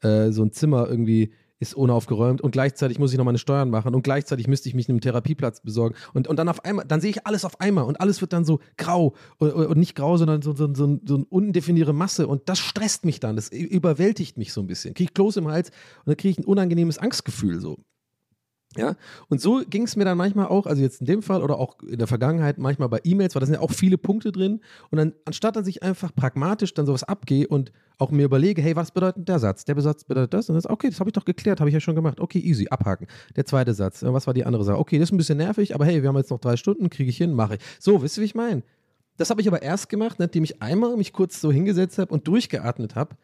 äh, so ein Zimmer irgendwie ist unaufgeräumt und gleichzeitig muss ich noch meine Steuern machen und gleichzeitig müsste ich mich einen Therapieplatz besorgen und, und dann auf einmal, dann sehe ich alles auf einmal und alles wird dann so grau und, und nicht grau, sondern so, so, so, so eine undefinierte Masse und das stresst mich dann, das überwältigt mich so ein bisschen. Kriege ich Kloß im Hals und dann kriege ich ein unangenehmes Angstgefühl so. Ja, und so ging es mir dann manchmal auch, also jetzt in dem Fall oder auch in der Vergangenheit manchmal bei E-Mails, weil da sind ja auch viele Punkte drin. Und dann, anstatt dass ich einfach pragmatisch dann sowas abgehe und auch mir überlege, hey, was bedeutet der Satz? Der Satz bedeutet das. Und ist, okay, das habe ich doch geklärt, habe ich ja schon gemacht. Okay, easy, abhaken. Der zweite Satz, was war die andere Sache? Okay, das ist ein bisschen nervig, aber hey, wir haben jetzt noch drei Stunden, kriege ich hin, mache ich. So, wisst ihr, wie ich meine? Das habe ich aber erst gemacht, nachdem ich einmal mich kurz so hingesetzt habe und durchgeatmet habe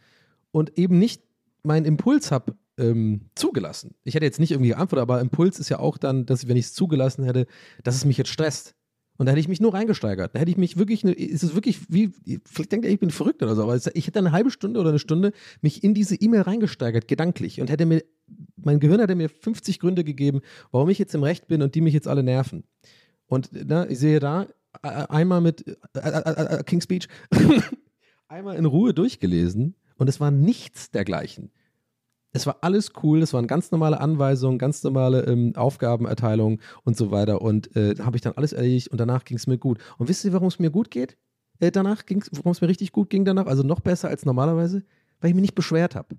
und eben nicht meinen Impuls habe ähm, zugelassen. Ich hätte jetzt nicht irgendwie geantwortet, aber Impuls ist ja auch dann, dass wenn ich es zugelassen hätte, dass es mich jetzt stresst. Und da hätte ich mich nur reingesteigert. Da hätte ich mich wirklich, ist es wirklich wie, vielleicht denkt ihr, ich bin verrückt oder so, aber ich hätte eine halbe Stunde oder eine Stunde mich in diese E-Mail reingesteigert, gedanklich. Und hätte mir, mein Gehirn hätte mir 50 Gründe gegeben, warum ich jetzt im Recht bin und die mich jetzt alle nerven. Und na, ich sehe da einmal mit äh, äh, äh, King's Speech, [LAUGHS] einmal in Ruhe durchgelesen und es war nichts dergleichen. Es war alles cool, es waren ganz normale Anweisungen, ganz normale ähm, Aufgabenerteilungen und so weiter. Und äh, da habe ich dann alles erledigt und danach ging es mir gut. Und wisst ihr, warum es mir gut geht? Äh, danach ging warum es mir richtig gut ging danach, also noch besser als normalerweise, weil ich mich nicht beschwert habe.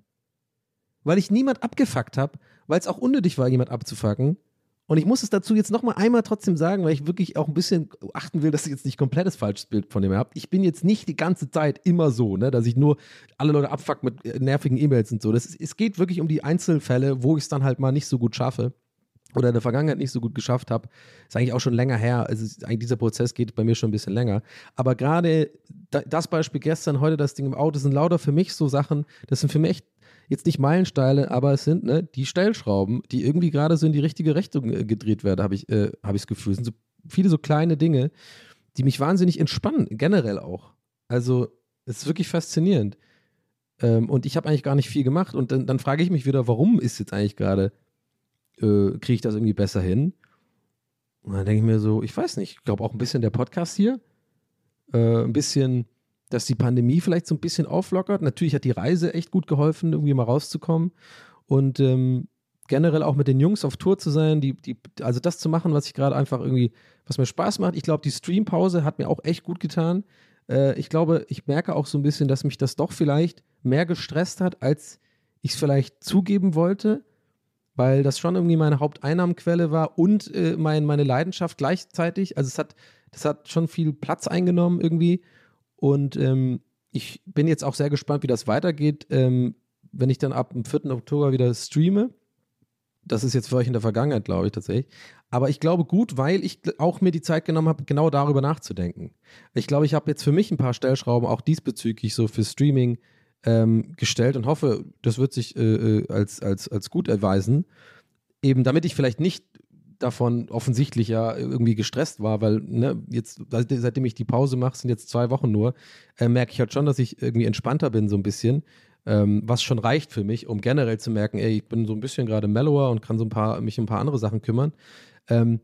Weil ich niemand abgefuckt habe, weil es auch unnötig war, jemand abzufacken. Und ich muss es dazu jetzt nochmal einmal trotzdem sagen, weil ich wirklich auch ein bisschen achten will, dass ich jetzt nicht komplettes falsches Bild von dem habt. Ich bin jetzt nicht die ganze Zeit immer so, ne, dass ich nur alle Leute abfuck mit äh, nervigen E-Mails und so. Das ist, es geht wirklich um die Einzelfälle, wo ich es dann halt mal nicht so gut schaffe. oder in der Vergangenheit nicht so gut geschafft habe, ist eigentlich auch schon länger her. Also eigentlich dieser Prozess geht bei mir schon ein bisschen länger. Aber gerade da, das Beispiel gestern, heute das Ding im Auto, sind lauter für mich so Sachen, das sind für mich echt jetzt nicht Meilensteine, aber es sind ne, die Stellschrauben, die irgendwie gerade so in die richtige Richtung äh, gedreht werden, habe ich äh, hab das Gefühl. Es sind so viele so kleine Dinge, die mich wahnsinnig entspannen, generell auch. Also es ist wirklich faszinierend. Ähm, und ich habe eigentlich gar nicht viel gemacht. Und dann, dann frage ich mich wieder, warum ist jetzt eigentlich gerade, äh, kriege ich das irgendwie besser hin? Und dann denke ich mir so, ich weiß nicht, ich glaube auch ein bisschen der Podcast hier, äh, ein bisschen, dass die Pandemie vielleicht so ein bisschen auflockert. Natürlich hat die Reise echt gut geholfen, irgendwie mal rauszukommen. Und ähm, generell auch mit den Jungs auf Tour zu sein, die, die, also das zu machen, was ich gerade einfach irgendwie, was mir Spaß macht. Ich glaube, die Streampause hat mir auch echt gut getan. Äh, ich glaube, ich merke auch so ein bisschen, dass mich das doch vielleicht mehr gestresst hat, als ich es vielleicht zugeben wollte, weil das schon irgendwie meine Haupteinnahmenquelle war und äh, mein, meine Leidenschaft gleichzeitig. Also es hat, das hat schon viel Platz eingenommen irgendwie. Und ähm, ich bin jetzt auch sehr gespannt, wie das weitergeht, ähm, wenn ich dann ab dem 4. Oktober wieder streame. Das ist jetzt für euch in der Vergangenheit, glaube ich, tatsächlich. Aber ich glaube gut, weil ich auch mir die Zeit genommen habe, genau darüber nachzudenken. Ich glaube, ich habe jetzt für mich ein paar Stellschrauben auch diesbezüglich so für Streaming ähm, gestellt und hoffe, das wird sich äh, äh, als, als, als gut erweisen. Eben damit ich vielleicht nicht davon offensichtlich ja irgendwie gestresst war, weil ne, jetzt, seitdem ich die Pause mache, sind jetzt zwei Wochen nur, äh, merke ich halt schon, dass ich irgendwie entspannter bin so ein bisschen, ähm, was schon reicht für mich, um generell zu merken, ey, ich bin so ein bisschen gerade mellower und kann so ein paar, mich um ein paar andere Sachen kümmern. Ähm,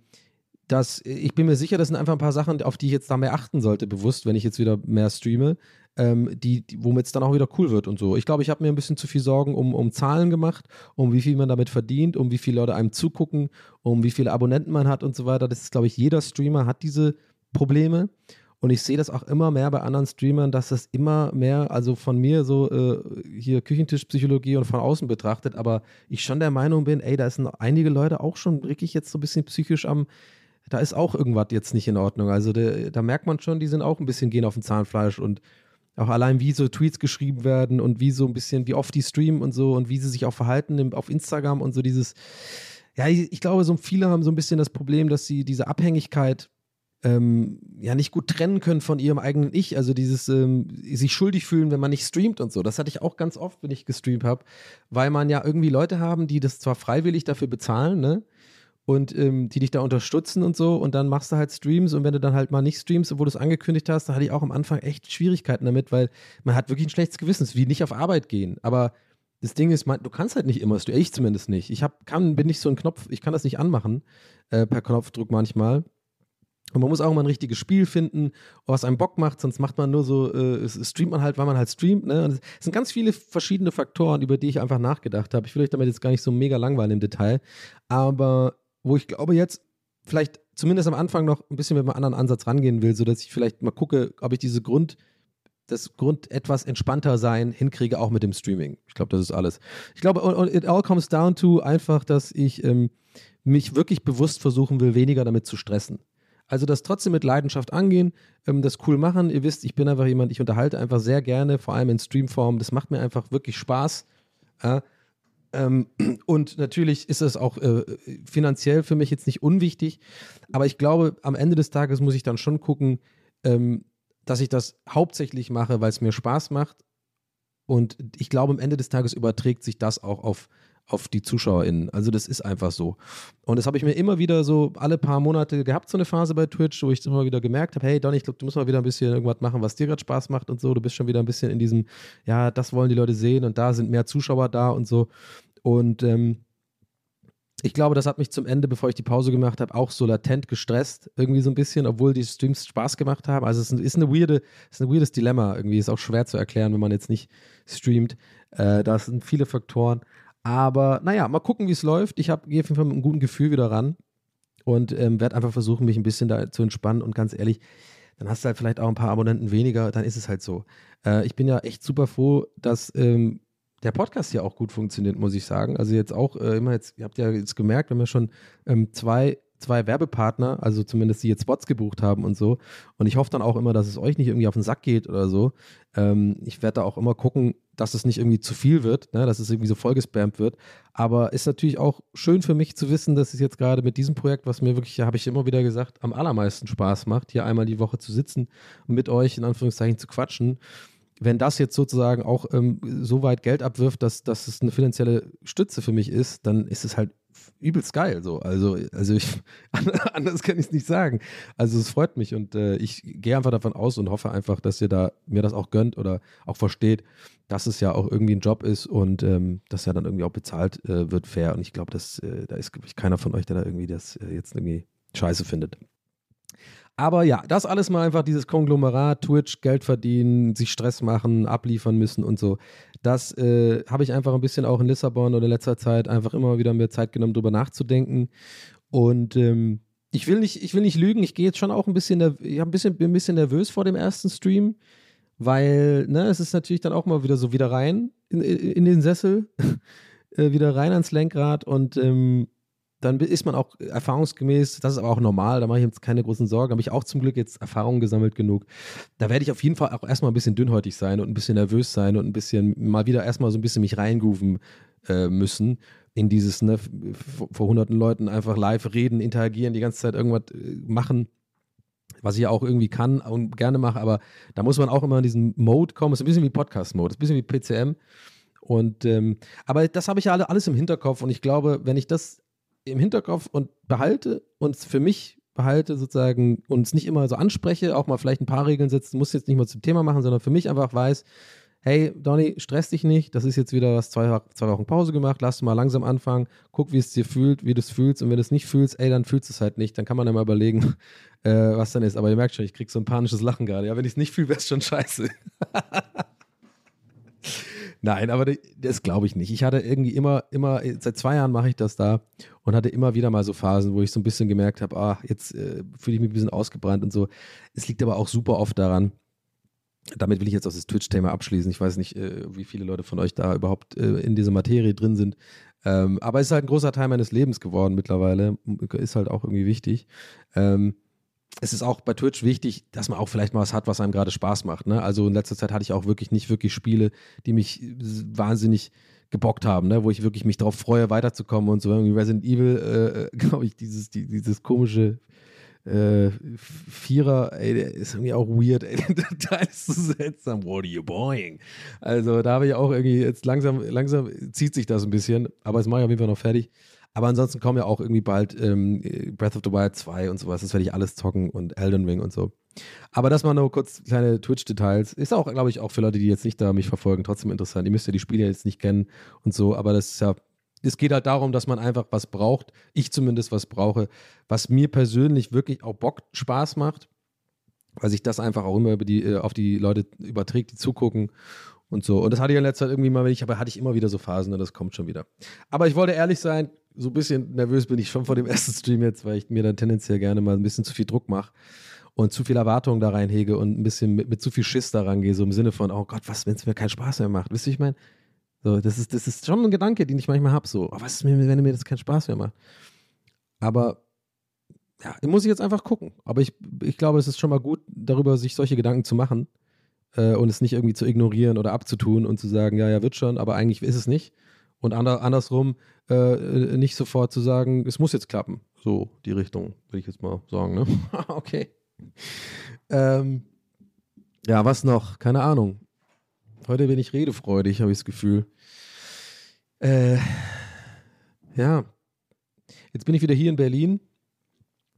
dass ich bin mir sicher, das sind einfach ein paar Sachen, auf die ich jetzt da mehr achten sollte, bewusst, wenn ich jetzt wieder mehr streame, ähm, die, die womit es dann auch wieder cool wird und so. Ich glaube, ich habe mir ein bisschen zu viel Sorgen um, um Zahlen gemacht, um wie viel man damit verdient, um wie viele Leute einem zugucken, um wie viele Abonnenten man hat und so weiter. Das ist, glaube ich, jeder Streamer hat diese Probleme. Und ich sehe das auch immer mehr bei anderen Streamern, dass das immer mehr, also von mir so äh, hier Küchentischpsychologie und von außen betrachtet, aber ich schon der Meinung bin, ey, da sind einige Leute auch schon wirklich jetzt so ein bisschen psychisch am, da ist auch irgendwas jetzt nicht in Ordnung. Also de, da merkt man schon, die sind auch ein bisschen gehen auf dem Zahnfleisch und auch allein wie so Tweets geschrieben werden und wie so ein bisschen, wie oft die streamen und so und wie sie sich auch verhalten auf Instagram und so dieses, ja, ich, ich glaube, so viele haben so ein bisschen das Problem, dass sie diese Abhängigkeit ähm, ja nicht gut trennen können von ihrem eigenen Ich. Also dieses ähm, sich schuldig fühlen, wenn man nicht streamt und so. Das hatte ich auch ganz oft, wenn ich gestreamt habe, weil man ja irgendwie Leute haben, die das zwar freiwillig dafür bezahlen, ne? Und ähm, die dich da unterstützen und so. Und dann machst du halt Streams und wenn du dann halt mal nicht streamst, obwohl du es angekündigt hast, da hatte ich auch am Anfang echt Schwierigkeiten damit, weil man hat wirklich ein schlechtes Gewissen. Es ist wie nicht auf Arbeit gehen. Aber das Ding ist, man, du kannst halt nicht immer, ich zumindest nicht. Ich hab, kann, bin nicht so ein Knopf, ich kann das nicht anmachen, äh, per Knopfdruck manchmal. Und man muss auch mal ein richtiges Spiel finden, was einem Bock macht, sonst macht man nur so, äh, streamt man halt, weil man halt streamt. Ne? Und es sind ganz viele verschiedene Faktoren, über die ich einfach nachgedacht habe. Ich will euch damit jetzt gar nicht so mega langweilen im Detail. Aber wo ich glaube jetzt vielleicht zumindest am Anfang noch ein bisschen mit einem anderen Ansatz rangehen will, sodass ich vielleicht mal gucke, ob ich diese Grund, das Grund etwas entspannter sein hinkriege, auch mit dem Streaming. Ich glaube, das ist alles. Ich glaube, it all comes down to einfach, dass ich ähm, mich wirklich bewusst versuchen will, weniger damit zu stressen. Also das trotzdem mit Leidenschaft angehen, ähm, das cool machen. Ihr wisst, ich bin einfach jemand, ich unterhalte einfach sehr gerne, vor allem in Streamform. Das macht mir einfach wirklich Spaß. Ja. Ähm, [CLEARS THROAT] und natürlich ist es auch äh, finanziell für mich jetzt nicht unwichtig, aber ich glaube, am Ende des Tages muss ich dann schon gucken, ähm, dass ich das hauptsächlich mache, weil es mir Spaß macht. Und ich glaube, am Ende des Tages überträgt sich das auch auf auf die ZuschauerInnen. Also das ist einfach so. Und das habe ich mir immer wieder so alle paar Monate gehabt, so eine Phase bei Twitch, wo ich immer wieder gemerkt habe, hey Don, ich glaube, du musst mal wieder ein bisschen irgendwas machen, was dir gerade Spaß macht und so. Du bist schon wieder ein bisschen in diesem, ja, das wollen die Leute sehen und da sind mehr Zuschauer da und so. Und ähm, ich glaube, das hat mich zum Ende, bevor ich die Pause gemacht habe, auch so latent gestresst, irgendwie so ein bisschen, obwohl die Streams Spaß gemacht haben. Also es ist, eine weirde, ist ein weirdes Dilemma irgendwie, ist auch schwer zu erklären, wenn man jetzt nicht streamt. Äh, da sind viele Faktoren. Aber naja, mal gucken, wie es läuft. Ich gehe auf jeden Fall mit einem guten Gefühl wieder ran und ähm, werde einfach versuchen, mich ein bisschen da zu entspannen. Und ganz ehrlich, dann hast du halt vielleicht auch ein paar Abonnenten weniger, dann ist es halt so. Äh, ich bin ja echt super froh, dass ähm, der Podcast ja auch gut funktioniert, muss ich sagen. Also jetzt auch äh, immer jetzt, ihr habt ja jetzt gemerkt, wir haben ja schon ähm, zwei zwei Werbepartner, also zumindest die jetzt Spots gebucht haben und so. Und ich hoffe dann auch immer, dass es euch nicht irgendwie auf den Sack geht oder so. Ähm, ich werde da auch immer gucken, dass es nicht irgendwie zu viel wird, ne, dass es irgendwie so vollgespammt wird. Aber ist natürlich auch schön für mich zu wissen, dass es jetzt gerade mit diesem Projekt, was mir wirklich, habe ich immer wieder gesagt, am allermeisten Spaß macht, hier einmal die Woche zu sitzen und mit euch in Anführungszeichen zu quatschen. Wenn das jetzt sozusagen auch ähm, so weit Geld abwirft, dass, dass es eine finanzielle Stütze für mich ist, dann ist es halt übelst geil. So. Also, also ich, [LAUGHS] anders kann ich es nicht sagen. Also es freut mich und äh, ich gehe einfach davon aus und hoffe einfach, dass ihr da mir das auch gönnt oder auch versteht, dass es ja auch irgendwie ein Job ist und ähm, dass ja dann irgendwie auch bezahlt äh, wird fair. Und ich glaube, dass äh, da ist, glaube ich, keiner von euch, der da irgendwie das äh, jetzt irgendwie scheiße findet. Aber ja, das alles mal einfach dieses Konglomerat, Twitch, Geld verdienen, sich Stress machen, abliefern müssen und so. Das äh, habe ich einfach ein bisschen auch in Lissabon oder in letzter Zeit einfach immer wieder mehr Zeit genommen, drüber nachzudenken. Und ähm, ich will nicht, ich will nicht lügen, ich gehe jetzt schon auch ein bisschen, ich ein bisschen, bin ein bisschen nervös vor dem ersten Stream, weil, ne, es ist natürlich dann auch mal wieder so wieder rein in, in den Sessel, [LAUGHS] äh, wieder rein ans Lenkrad und ähm, dann ist man auch erfahrungsgemäß, das ist aber auch normal, da mache ich jetzt keine großen Sorgen, habe ich auch zum Glück jetzt Erfahrungen gesammelt genug. Da werde ich auf jeden Fall auch erstmal ein bisschen dünnhäutig sein und ein bisschen nervös sein und ein bisschen mal wieder erstmal so ein bisschen mich reingrooven äh, müssen in dieses, ne, vor hunderten Leuten einfach live reden, interagieren, die ganze Zeit irgendwas äh, machen was ich auch irgendwie kann und gerne mache, aber da muss man auch immer in diesen Mode kommen. Es ist ein bisschen wie Podcast-Mode, es ist ein bisschen wie PCM. Und ähm, aber das habe ich ja alle, alles im Hinterkopf und ich glaube, wenn ich das im Hinterkopf und behalte und für mich behalte sozusagen und es nicht immer so anspreche, auch mal vielleicht ein paar Regeln setzen, muss jetzt nicht mal zum Thema machen, sondern für mich einfach weiß, hey Donny, stress dich nicht, das ist jetzt wieder was, zwei, zwei Wochen Pause gemacht, lass mal langsam anfangen, guck, wie es dir fühlt, wie du es fühlst und wenn du es nicht fühlst, ey, dann fühlst du es halt nicht, dann kann man ja mal überlegen, [LAUGHS] äh, was dann ist, aber ihr merkt schon, ich krieg so ein panisches Lachen gerade, ja, wenn ich es nicht fühle, wäre es schon scheiße. [LAUGHS] Nein, aber das glaube ich nicht. Ich hatte irgendwie immer, immer, seit zwei Jahren mache ich das da und hatte immer wieder mal so Phasen, wo ich so ein bisschen gemerkt habe, ah, jetzt äh, fühle ich mich ein bisschen ausgebrannt und so. Es liegt aber auch super oft daran, damit will ich jetzt auch das Twitch-Thema abschließen. Ich weiß nicht, äh, wie viele Leute von euch da überhaupt äh, in dieser Materie drin sind. Ähm, aber es ist halt ein großer Teil meines Lebens geworden mittlerweile. Ist halt auch irgendwie wichtig. Ähm, es ist auch bei Twitch wichtig, dass man auch vielleicht mal was hat, was einem gerade Spaß macht. Ne? Also in letzter Zeit hatte ich auch wirklich nicht wirklich Spiele, die mich wahnsinnig gebockt haben, ne? wo ich wirklich mich darauf freue, weiterzukommen und so. Irgendwie Resident Evil, äh, äh [LAUGHS] glaube ich, dieses, die, dieses komische äh, Vierer, ey, der ist irgendwie auch weird, ey, [LAUGHS] der ist so seltsam. What are you buying? Also da habe ich auch irgendwie, jetzt langsam, langsam zieht sich das ein bisschen, aber das mache ich auf jeden Fall noch fertig. Aber ansonsten kommen ja auch irgendwie bald ähm, Breath of the Wild 2 und sowas. Das werde ich alles zocken und Elden Ring und so. Aber das mal nur kurz kleine Twitch-Details. Ist auch, glaube ich, auch für Leute, die jetzt nicht da mich verfolgen, trotzdem interessant. Ihr müsst ja die Spiele jetzt nicht kennen und so, aber das ist ja es geht halt darum, dass man einfach was braucht, ich zumindest was brauche, was mir persönlich wirklich auch Bock Spaß macht, weil sich das einfach auch immer die, äh, auf die Leute überträgt, die zugucken und so. Und das hatte ich in letzter Zeit irgendwie mal, wenn ich, aber hatte ich immer wieder so Phasen und das kommt schon wieder. Aber ich wollte ehrlich sein, so ein bisschen nervös bin ich schon vor dem [LAUGHS] ersten Stream jetzt, weil ich mir dann tendenziell gerne mal ein bisschen zu viel Druck mache und zu viel Erwartung da reinhege und ein bisschen mit, mit zu viel Schiss da rangehe, so im Sinne von, oh Gott, was, wenn es mir keinen Spaß mehr macht. Wisst ihr, ich meine? So, das ist, das ist schon ein Gedanke, den ich manchmal habe, so, oh, was ist, wenn mir das keinen Spaß mehr macht? Aber ja, muss ich jetzt einfach gucken. Aber ich, ich glaube, es ist schon mal gut, darüber sich solche Gedanken zu machen äh, und es nicht irgendwie zu ignorieren oder abzutun und zu sagen, ja, ja, wird schon, aber eigentlich ist es nicht. Und ander, andersrum äh, nicht sofort zu sagen, es muss jetzt klappen. So die Richtung, würde ich jetzt mal sagen. Ne? [LAUGHS] [LAUGHS] okay. Ähm, ja, was noch? Keine Ahnung. Heute bin ich redefreudig, habe ich das Gefühl. Äh, ja. Jetzt bin ich wieder hier in Berlin.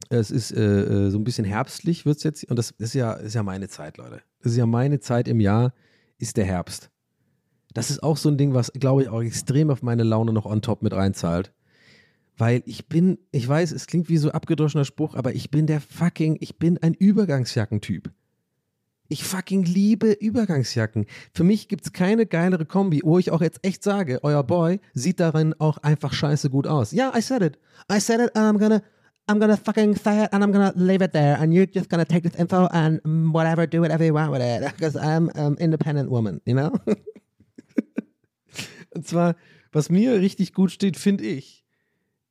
Es ist äh, äh so ein bisschen herbstlich, wird es jetzt. Und das, ist, ja, ist ja meine Zeit, Leute. Das ist ja meine Zeit im Jahr, ist der Herbst. Das ist auch so ein Ding, was, glaube ich, auch extrem auf meine Laune noch on top mit reinzahlt. Weil ich bin, ich weiß, es klingt wie so abgedroschener Spruch, aber ich bin der fucking, ich bin ein Übergangsjackentyp. Ich fucking liebe Übergangsjacken. Für mich gibt es keine geilere Kombi, wo ich auch jetzt echt sage, euer Boy sieht darin auch einfach scheiße gut aus. Ja, I said it. I said it and I'm gonna I'm gonna fucking say it and I'm gonna leave it there and you're just gonna take this info and whatever, do whatever you want with it. Because I'm an independent woman, you know? [LAUGHS] Und zwar, was mir richtig gut steht, finde ich,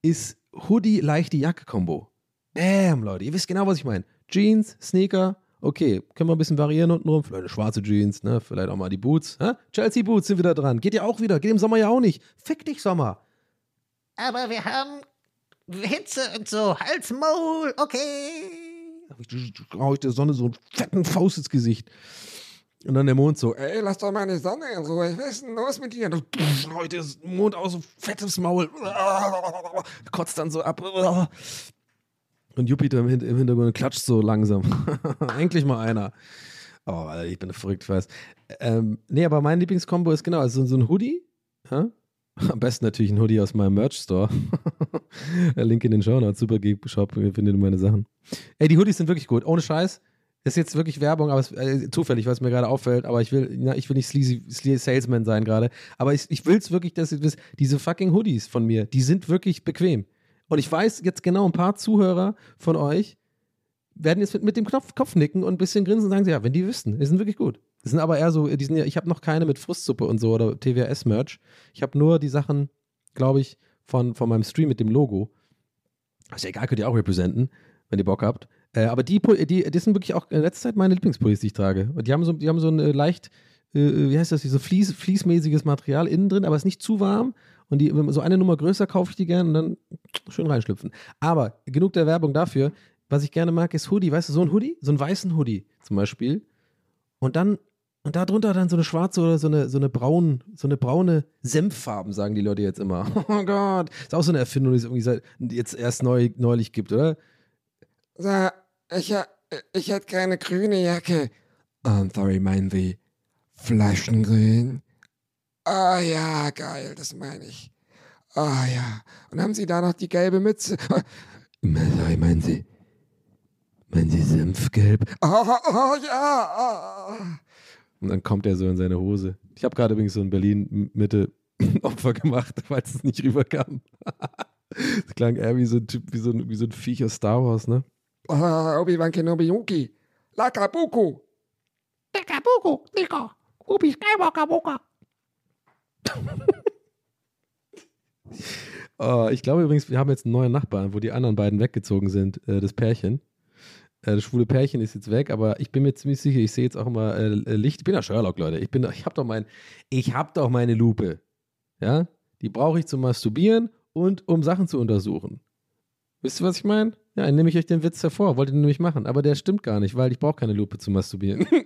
ist Hoodie-leichte Jacke-Kombo. Damn, Leute, ihr wisst genau, was ich meine. Jeans, Sneaker okay, können wir ein bisschen variieren untenrum, vielleicht schwarze Jeans, ne, vielleicht auch mal die Boots. Hä? Chelsea Boots sind wieder dran. Geht ja auch wieder, geht im Sommer ja auch nicht. Fick dich, Sommer. Aber wir haben Hitze und so, Hals, Maul, okay. hau ich der Sonne so einen fetten Faust ins Gesicht. Und dann der Mond so, ey, lass doch die Sonne in Ruhe. Was ist denn los mit dir? Und haut der Mond aus, so fettes Maul. [LAUGHS] Kotzt dann so ab. Und Jupiter im, Hin im Hintergrund klatscht so langsam. [LAUGHS] Endlich mal einer. Oh, ich bin verrückt, weiß. Ähm, nee, aber mein Lieblingskombo ist genau, also so ein Hoodie. Ja? Am besten natürlich ein Hoodie aus meinem Merch-Store. [LAUGHS] Link in den Show Notes. Super Shop, ihr findet meine Sachen. Ey, die Hoodies sind wirklich gut. Ohne Scheiß. Ist jetzt wirklich Werbung, aber es, äh, zufällig, was mir gerade auffällt. Aber ich will, na, ich will nicht sleazy, sleazy Salesman sein gerade. Aber ich, ich will es wirklich, dass ihr wisst, diese fucking Hoodies von mir, die sind wirklich bequem. Und ich weiß jetzt genau, ein paar Zuhörer von euch werden jetzt mit, mit dem Knopf, Kopf nicken und ein bisschen grinsen und sagen, ja, wenn die wüssten, die sind wirklich gut. Die sind aber eher so, die sind ja, ich habe noch keine mit Frustsuppe und so oder TWS-Merch. Ich habe nur die Sachen, glaube ich, von, von meinem Stream mit dem Logo. Ist ja egal, könnt ihr auch representen, wenn ihr Bock habt. Äh, aber die, die, die sind wirklich auch in letzter Zeit meine Lieblingspullis, die ich trage. Und die haben so, die haben so ein äh, leicht, äh, wie heißt das, so Fließ, fließmäßiges Material innen drin, aber es ist nicht zu warm. Und die, so eine Nummer größer kaufe ich die gerne und dann schön reinschlüpfen. Aber genug der Werbung dafür. Was ich gerne mag, ist Hoodie. Weißt du, so ein Hoodie, so einen weißen Hoodie zum Beispiel. Und dann, und da drunter dann so eine schwarze oder so eine, so eine braun, so eine braune Senffarben, sagen die Leute jetzt immer. [LAUGHS] Oh Gott. Ist auch so eine Erfindung, die es irgendwie seit, jetzt erst neu, neulich gibt, oder? So, ich, ich hätte keine grüne Jacke. I'm sorry, meinen Sie Flaschengrün? Ah ja, geil, das meine ich. Ah ja. Und haben Sie da noch die gelbe Mütze? [LAUGHS] Sorry, meinen Sie? Meinen Sie Senfgelb? Oh, [LAUGHS] oh ja. ah. Und dann kommt er so in seine Hose. Ich habe gerade übrigens so in Berlin Mitte [LAUGHS] Opfer gemacht, [LAUGHS] weil es nicht rüberkam. [LAUGHS] Das klang eher wie so ein Typ, wie so ein, wie so ein Viech aus Star Wars, ne? Ah, Obi-Wan Kenobi Yuki. Lakabuku. Dekabuku, Nico, Ubi Skywalker, Boka. Oh, ich glaube übrigens, wir haben jetzt einen neuen Nachbarn, wo die anderen beiden weggezogen sind, äh, das Pärchen. Äh, das schwule Pärchen ist jetzt weg, aber ich bin mir ziemlich sicher, ich sehe jetzt auch immer äh, Licht. Ich bin ja Sherlock, Leute. Ich bin, ich habe doch mein, ich habe doch meine Lupe. Ja, die brauche ich zum Masturbieren und um Sachen zu untersuchen. Wisst ihr, was ich meine? Ja, dann nehme ich euch den Witz hervor, wollte ich nämlich machen, aber der stimmt gar nicht, weil ich brauche keine Lupe zum Masturbieren. [LAUGHS]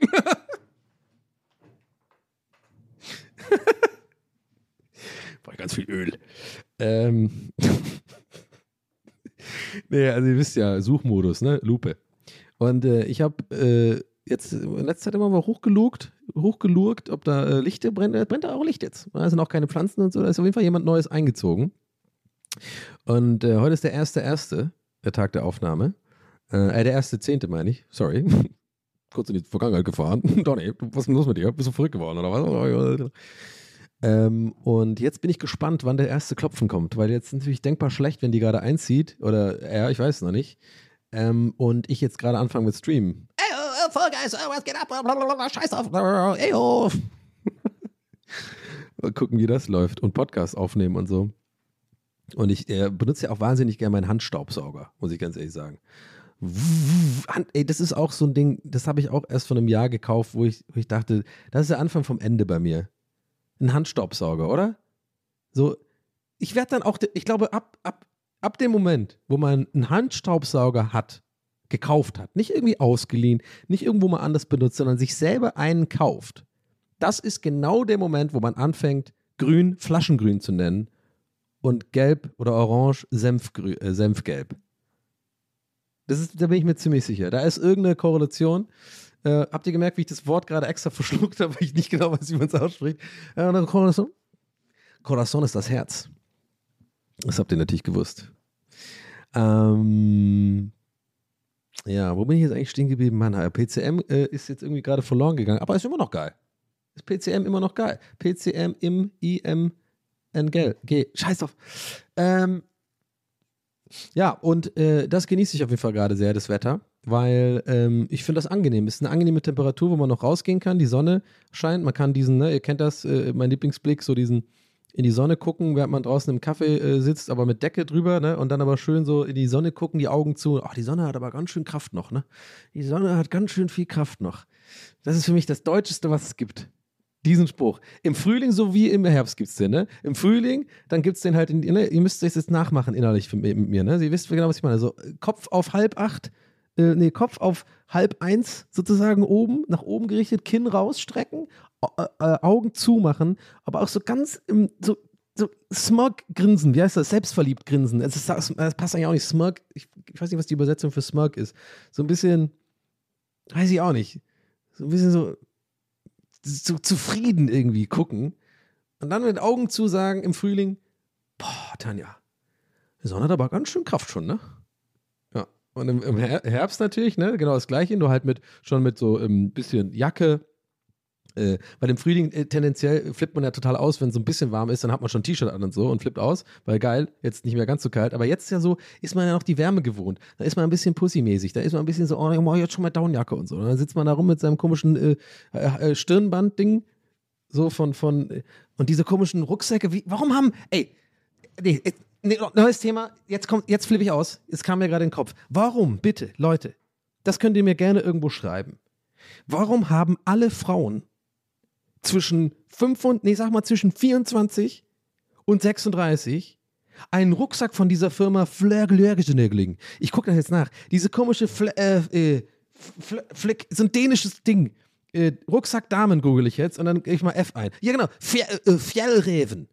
Brauche ganz viel Öl. Ähm. [LAUGHS] nee, also ihr wisst ja, Suchmodus, ne? Lupe. Und äh, ich habe äh, jetzt in letzter Zeit immer mal hochgelugt, hochgelurkt, ob da äh, Lichter brennt. Äh, brennt da auch Licht jetzt. Da sind auch keine Pflanzen und so. Da ist auf jeden Fall jemand Neues eingezogen. Und äh, heute ist der erste erste, der Tag der Aufnahme. Äh, äh, der erste zehnte meine ich. Sorry. [LAUGHS] Kurz in die Vergangenheit gefahren. [LAUGHS] Donny, was ist denn los mit dir? Bist du verrückt geworden oder was? [LAUGHS] Ähm, und jetzt bin ich gespannt, wann der erste Klopfen kommt, weil jetzt ist natürlich denkbar schlecht, wenn die gerade einzieht oder er, ich weiß es noch nicht. Ähm, und ich jetzt gerade anfange mit Streamen. Ey, oh, oh, Fall Guys, oh, was geht ab? Blablabla, Scheiß auf. Ey, oh. [LAUGHS] Mal gucken, wie das läuft und Podcasts aufnehmen und so. Und ich äh, benutze ja auch wahnsinnig gerne meinen Handstaubsauger, muss ich ganz ehrlich sagen. Hand, ey, das ist auch so ein Ding, das habe ich auch erst vor einem Jahr gekauft, wo ich, wo ich dachte, das ist der Anfang vom Ende bei mir. Ein Handstaubsauger, oder? So, ich werde dann auch, ich glaube, ab, ab, ab dem Moment, wo man einen Handstaubsauger hat, gekauft hat, nicht irgendwie ausgeliehen, nicht irgendwo mal anders benutzt, sondern sich selber einen kauft, das ist genau der Moment, wo man anfängt, grün Flaschengrün zu nennen und gelb oder orange Senfgrü äh, Senfgelb. Das ist, da bin ich mir ziemlich sicher. Da ist irgendeine Korrelation. Äh, habt ihr gemerkt, wie ich das Wort gerade extra verschluckt habe, weil ich nicht genau weiß, wie man es ausspricht? Äh, Corazon. Corazon ist das Herz. Das habt ihr natürlich gewusst. Ähm, ja, wo bin ich jetzt eigentlich stehen geblieben? Mann, PCM äh, ist jetzt irgendwie gerade verloren gegangen, aber ist immer noch geil. Ist PCM immer noch geil. PCM im IM N G. Scheiß drauf. Ähm, ja, und äh, das genieße ich auf jeden Fall gerade sehr, das Wetter, weil ähm, ich finde das angenehm. Es ist eine angenehme Temperatur, wo man noch rausgehen kann. Die Sonne scheint. Man kann diesen, ne, ihr kennt das, äh, mein Lieblingsblick, so diesen in die Sonne gucken, während man draußen im Kaffee äh, sitzt, aber mit Decke drüber, ne? Und dann aber schön so in die Sonne gucken, die Augen zu. Ach, die Sonne hat aber ganz schön Kraft noch, ne? Die Sonne hat ganz schön viel Kraft noch. Das ist für mich das Deutscheste, was es gibt. Diesen Spruch. Im Frühling sowie im Herbst gibt es den, ne? Im Frühling, dann gibt es den halt, in, ne? ihr müsst es jetzt nachmachen innerlich mit mir, ne? Ihr wisst genau, was ich meine. So, Kopf auf halb acht, äh, nee, Kopf auf halb eins sozusagen oben, nach oben gerichtet, Kinn rausstrecken, äh, äh, Augen zumachen, aber auch so ganz im, so, so Smug-Grinsen, wie heißt das? Selbstverliebt grinsen. Es, ist, es passt eigentlich auch nicht. Smug, ich, ich weiß nicht, was die Übersetzung für Smug ist. So ein bisschen, weiß ich auch nicht. So ein bisschen so, so zufrieden irgendwie gucken. Und dann mit Augen zu sagen im Frühling, boah, Tanja, die Sonne hat aber ganz schön Kraft schon, ne? Ja. Und im, im Her- Herbst natürlich, ne? Genau das Gleiche, nur halt mit schon mit so ein bisschen Jacke. Äh, bei dem Frühling äh, tendenziell flippt man ja total aus, wenn es so ein bisschen warm ist, dann hat man schon ein T-Shirt an und so und flippt aus, weil geil, jetzt nicht mehr ganz so kalt. Aber jetzt ja so, ist man ja noch die Wärme gewohnt. Da ist man ein bisschen pussymäßig, da ist man ein bisschen so, oh, ich jetzt schon mal Downjacke und so. Und dann sitzt man da rum mit seinem komischen äh, äh, äh, Stirnband-Ding, so von, von, äh, und diese komischen Rucksäcke, wie, warum haben, ey, nee, nee, neues Thema, jetzt kommt, jetzt flippe ich aus, es kam mir gerade in den Kopf. Warum, bitte, Leute, das könnt ihr mir gerne irgendwo schreiben. Warum haben alle Frauen zwischen 5 und, nee, sag mal zwischen 24 und 36 einen Rucksack von dieser Firma Flörgelörgesenögling. Ich gucke das jetzt nach. Diese komische Fl äh, äh, Fl Flick, so ein dänisches Ding. Äh, Rucksack Damen google ich jetzt und dann gehe ich mal F ein. Ja, genau. Äh, Fjellreven.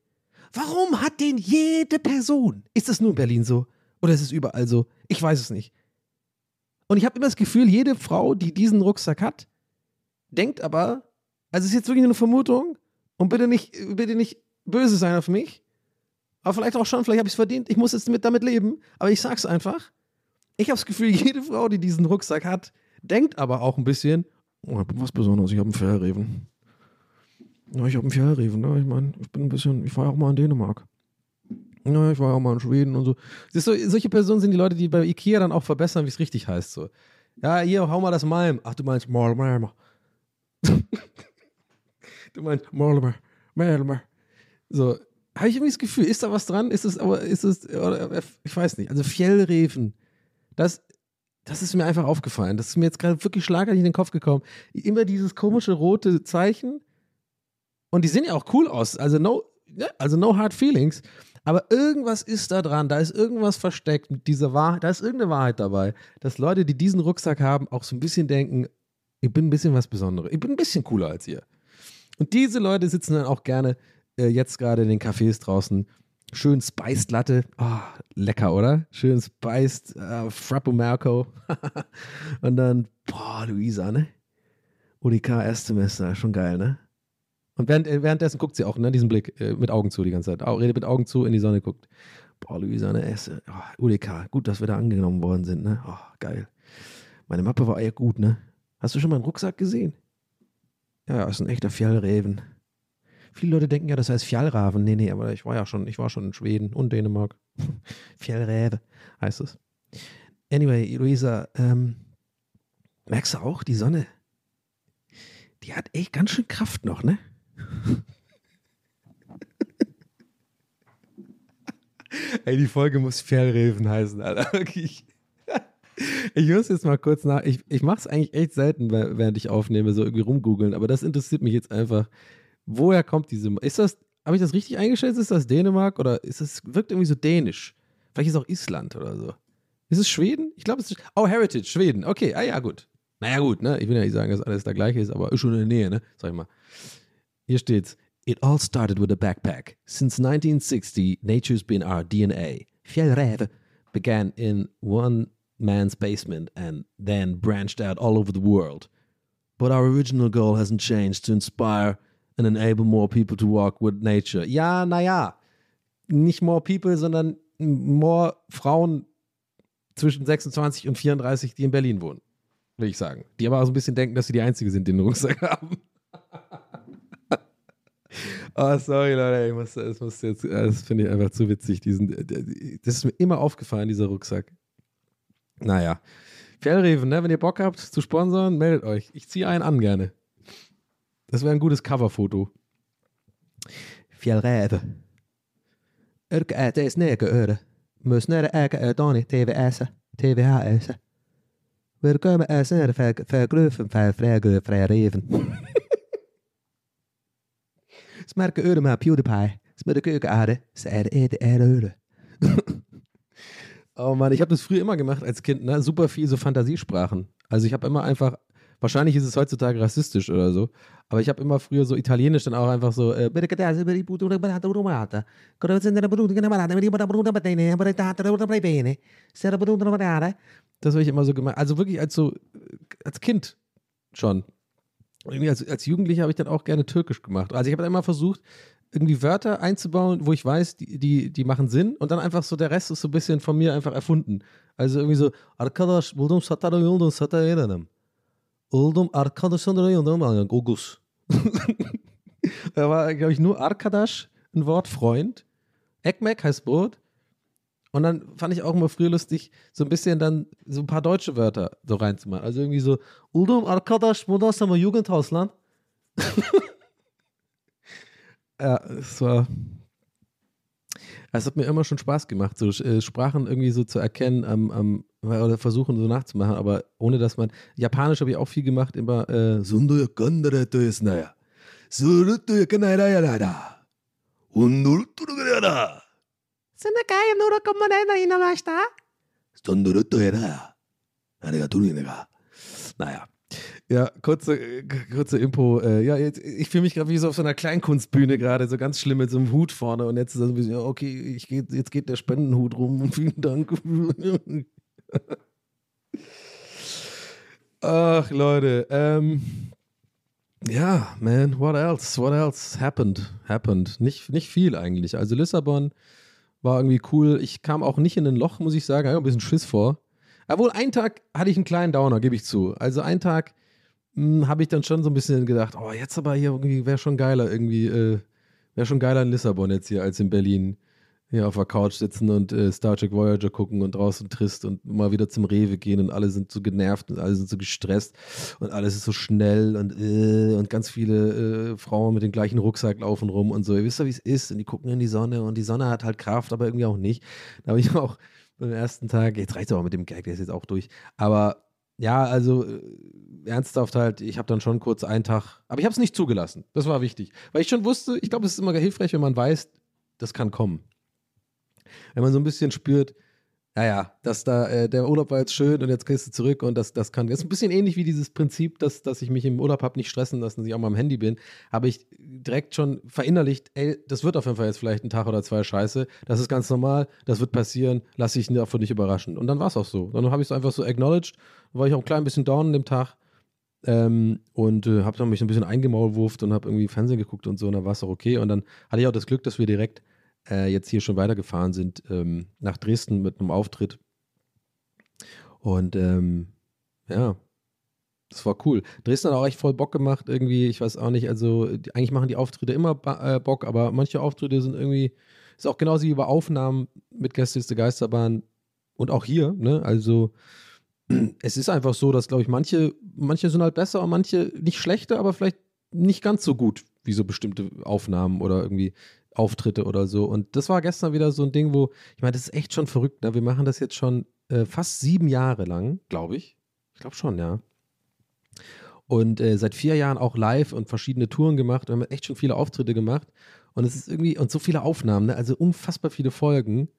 Warum hat den jede Person? Ist das nur in Berlin so? Oder ist es überall so? Ich weiß es nicht. Und ich habe immer das Gefühl, jede Frau, die diesen Rucksack hat, denkt aber, also es ist jetzt wirklich nur eine Vermutung und bitte nicht, bitte nicht böse sein auf mich. Aber vielleicht auch schon, vielleicht habe ich es verdient. Ich muss jetzt mit, damit leben. Aber ich sag's einfach. Ich habe das Gefühl, [LAUGHS] jede Frau, die diesen Rucksack hat, denkt aber auch ein bisschen, oh, ich bin was Besonderes, ich habe einen Fährreven. Ja, ich habe einen Fährreven, ne? Ich meine, ich bin ein bisschen, ich war auch mal in Dänemark. Ja, ich war auch mal in Schweden und so. Siehst du, solche Personen sind die Leute, die bei Ikea dann auch verbessern, wie es richtig heißt. So. Ja, hier, hau mal das Malm. Ach, du meinst Malm. [LAUGHS] du meinst Malm. Malm. So, habe ich irgendwie das Gefühl, ist da was dran? Ist es, aber ist es, oder, ich weiß nicht. Also Fjellreven, das, das ist mir einfach aufgefallen. Das ist mir jetzt gerade wirklich schlagartig in den Kopf gekommen. Immer dieses komische rote Zeichen. Und die sehen ja auch cool aus. Also no, also no hard feelings. Aber irgendwas ist da dran. Da ist irgendwas versteckt mit dieser Wahrheit. Da ist irgendeine Wahrheit dabei, dass Leute, die diesen Rucksack haben, auch so ein bisschen denken, ich bin ein bisschen was Besonderes. Ich bin ein bisschen cooler als ihr. Und diese Leute sitzen dann auch gerne äh, jetzt gerade in den Cafés draußen. Schön Spiced Latte. Oh, lecker, oder? Schön Spiced äh, Frappo Marco. [LAUGHS] Und dann, boah, Luisa, ne? UDK Erstsemester, schon geil, ne? Und während, äh, währenddessen guckt sie auch, ne, diesen Blick äh, mit Augen zu die ganze Zeit. Au, redet mit Augen zu, in die Sonne guckt. Boah, Luisa, ne, Esse. Oh, UDK, gut, dass wir da angenommen worden sind, ne? Oh, geil. Meine Mappe war echt gut, ne? Hast du schon mal einen Rucksack gesehen? Ja, ist ein echter Fjallreven. Viele Leute denken ja, das heißt Fjallraven. Nee, nee, aber ich war ja schon, ich war schon in Schweden und Dänemark. [LAUGHS] Fjallräve heißt es. Anyway, Luisa, ähm, merkst du auch, die Sonne, die hat echt ganz schön Kraft noch, ne? [LAUGHS] Ey, die Folge muss Fjallreven heißen, Alter. [LAUGHS] Ich muss jetzt mal kurz nach. Ich, ich mache es eigentlich echt selten, während ich aufnehme, so irgendwie rumgoogeln, aber das interessiert mich jetzt einfach. Woher kommt diese. Ist das. Habe ich das richtig eingeschätzt? Ist das Dänemark oder ist es. Wirkt irgendwie so dänisch. Vielleicht ist es auch Island oder so. Ist es Schweden? Ich glaube, es ist. Oh, Heritage, Schweden. Okay, ah ja, gut. Naja, gut, ne? Ich will ja nicht sagen, dass alles da gleiche ist, aber ist schon in der Nähe, ne? Sag ich mal. Hier steht's. It all started with a backpack. Since 1960, nature's been our DNA. Fjellräve began in one man's basement and then branched out all over the world. But our original goal hasn't changed to inspire and enable more people to walk with nature. Ja, naja. Nicht more people, sondern more Frauen zwischen 26 und 34, die in Berlin wohnen. Will ich sagen. Die aber auch so ein bisschen denken, dass sie die Einzige sind, die einen Rucksack [LAUGHS] haben. Oh, sorry, Leute, ich muss, das, muss das finde ich einfach zu witzig. Diesen, das ist mir immer aufgefallen, dieser Rucksack. Naja. Fjellreven, ne? wenn ihr Bock habt zu sponsern, meldet euch. Ich ziehe einen an gerne. Das wäre ein gutes Coverfoto. Fjellräve. Yrkä ää tees neekö öre. Myös näre äkä ää toni TVS. TVHS. Wir kommen als näre verglöfen verfräge verreven. Smerke öre med PewDiePie. Smerke öre ade. Säde ede ede öre. Oh Mann, ich habe das früher immer gemacht als Kind, ne? Super viel so Fantasiesprachen. Also ich habe immer einfach, wahrscheinlich ist es heutzutage rassistisch oder so, aber ich habe immer früher so Italienisch dann auch einfach so, äh, das habe ich immer so gemacht. Also wirklich als so, als Kind schon. Irgendwie als, als Jugendlicher habe ich dann auch gerne Türkisch gemacht. Also ich habe immer versucht, irgendwie Wörter einzubauen, wo ich weiß, die, die, die machen Sinn und dann einfach so, der Rest ist so ein bisschen von mir einfach erfunden. Also irgendwie so, Arkadaş buldum satara yoldum satara erenim. Oldum arkadaşlara yoldum Gogus. [LAUGHS] Da war, glaube ich, nur Arkadaş ein Wort Freund. Ekmek heißt Brot. Und dann fand ich auch immer früher lustig, so ein bisschen dann so ein paar deutsche Wörter so reinzumachen. Also irgendwie so, Uldum Arkadaş Modasama Jugendhausland. Ja, es war. Es hat mir immer schon Spaß gemacht, so äh, Sprachen irgendwie so zu erkennen am, am, oder versuchen so nachzumachen, aber ohne dass man. Japanisch habe ich auch viel gemacht, immer äh, naja. Ja, kurze, äh, kurze Info. Äh, ja, jetzt, ich fühle mich gerade wie so auf so einer Kleinkunstbühne gerade, so ganz schlimm mit so einem Hut vorne. Und jetzt ist das ein bisschen, okay, ich geh, jetzt geht der Spendenhut rum und [LAUGHS] vielen Dank. Ach, Leute. Ähm, ja, man, what else? What else happened? Happened. Nicht, nicht viel eigentlich. Also Lissabon war irgendwie cool. Ich kam auch nicht in ein Loch, muss ich sagen. Ich ein bisschen Schiss vor. Obwohl, einen Tag hatte ich einen kleinen Downer, gebe ich zu. Also einen Tag habe ich dann schon so ein bisschen gedacht, oh, jetzt aber hier irgendwie wäre schon geiler irgendwie, äh, wäre schon geiler in Lissabon jetzt hier als in Berlin. Hier auf der Couch sitzen und äh, Star Trek Voyager gucken und draußen trist und mal wieder zum Rewe gehen und alle sind so genervt und alle sind so gestresst und alles ist so schnell und äh, und ganz viele äh, Frauen mit dem gleichen Rucksack laufen rum und so. Ihr wisst ja, wie es ist und die gucken in die Sonne und die Sonne hat halt Kraft, aber irgendwie auch nicht. Da habe ich [LAUGHS] auch beim ersten Tag, jetzt reicht es auch mit dem Gag, der ist jetzt auch durch, aber ja, also äh, ernsthaft halt, ich habe dann schon kurz einen Tag, aber ich habe es nicht zugelassen. Das war wichtig, weil ich schon wusste, ich glaube, es ist immer hilfreich, wenn man weiß, das kann kommen. Wenn man so ein bisschen spürt, naja, dass da äh, der Urlaub war jetzt schön und jetzt gehst du zurück und das, das kann. Das ist ein bisschen ähnlich wie dieses Prinzip, dass, dass ich mich im Urlaub habe nicht stressen lassen, dass ich auch mal am Handy bin. Habe ich direkt schon verinnerlicht, ey, das wird auf jeden Fall jetzt vielleicht ein Tag oder zwei scheiße. Das ist ganz normal, das wird passieren, lass dich davon nicht überraschen. Und dann war es auch so. Dann habe ich es einfach so acknowledged, war ich auch ein klein bisschen down an dem Tag. Ähm, und äh, habe mich ein bisschen eingemaulwurft und habe irgendwie Fernsehen geguckt und so, und dann war es auch okay. Und dann hatte ich auch das Glück, dass wir direkt äh, jetzt hier schon weitergefahren sind ähm, nach Dresden mit einem Auftritt. Und ähm, ja, das war cool. Dresden hat auch echt voll Bock gemacht, irgendwie, ich weiß auch nicht, also die, eigentlich machen die Auftritte immer äh, Bock, aber manche Auftritte sind irgendwie, ist auch genauso wie bei Aufnahmen mit Gästeliste Geisterbahn und auch hier, ne, also [CLEARS THROAT] es ist einfach so, dass, glaube ich, manche, manche sind halt besser und manche nicht schlechter, aber vielleicht nicht ganz so gut wie so bestimmte Aufnahmen oder irgendwie Auftritte oder so. Und das war gestern wieder so ein Ding, wo, ich meine, das ist echt schon verrückt. Ne? Wir machen das jetzt schon äh, fast sieben Jahre lang, glaube ich. Ich glaube schon, ja. Und äh, seit vier Jahren auch live und verschiedene Touren gemacht. Wir haben echt schon viele Auftritte gemacht. Und es ist irgendwie, und so viele Aufnahmen, ne? also unfassbar viele Folgen.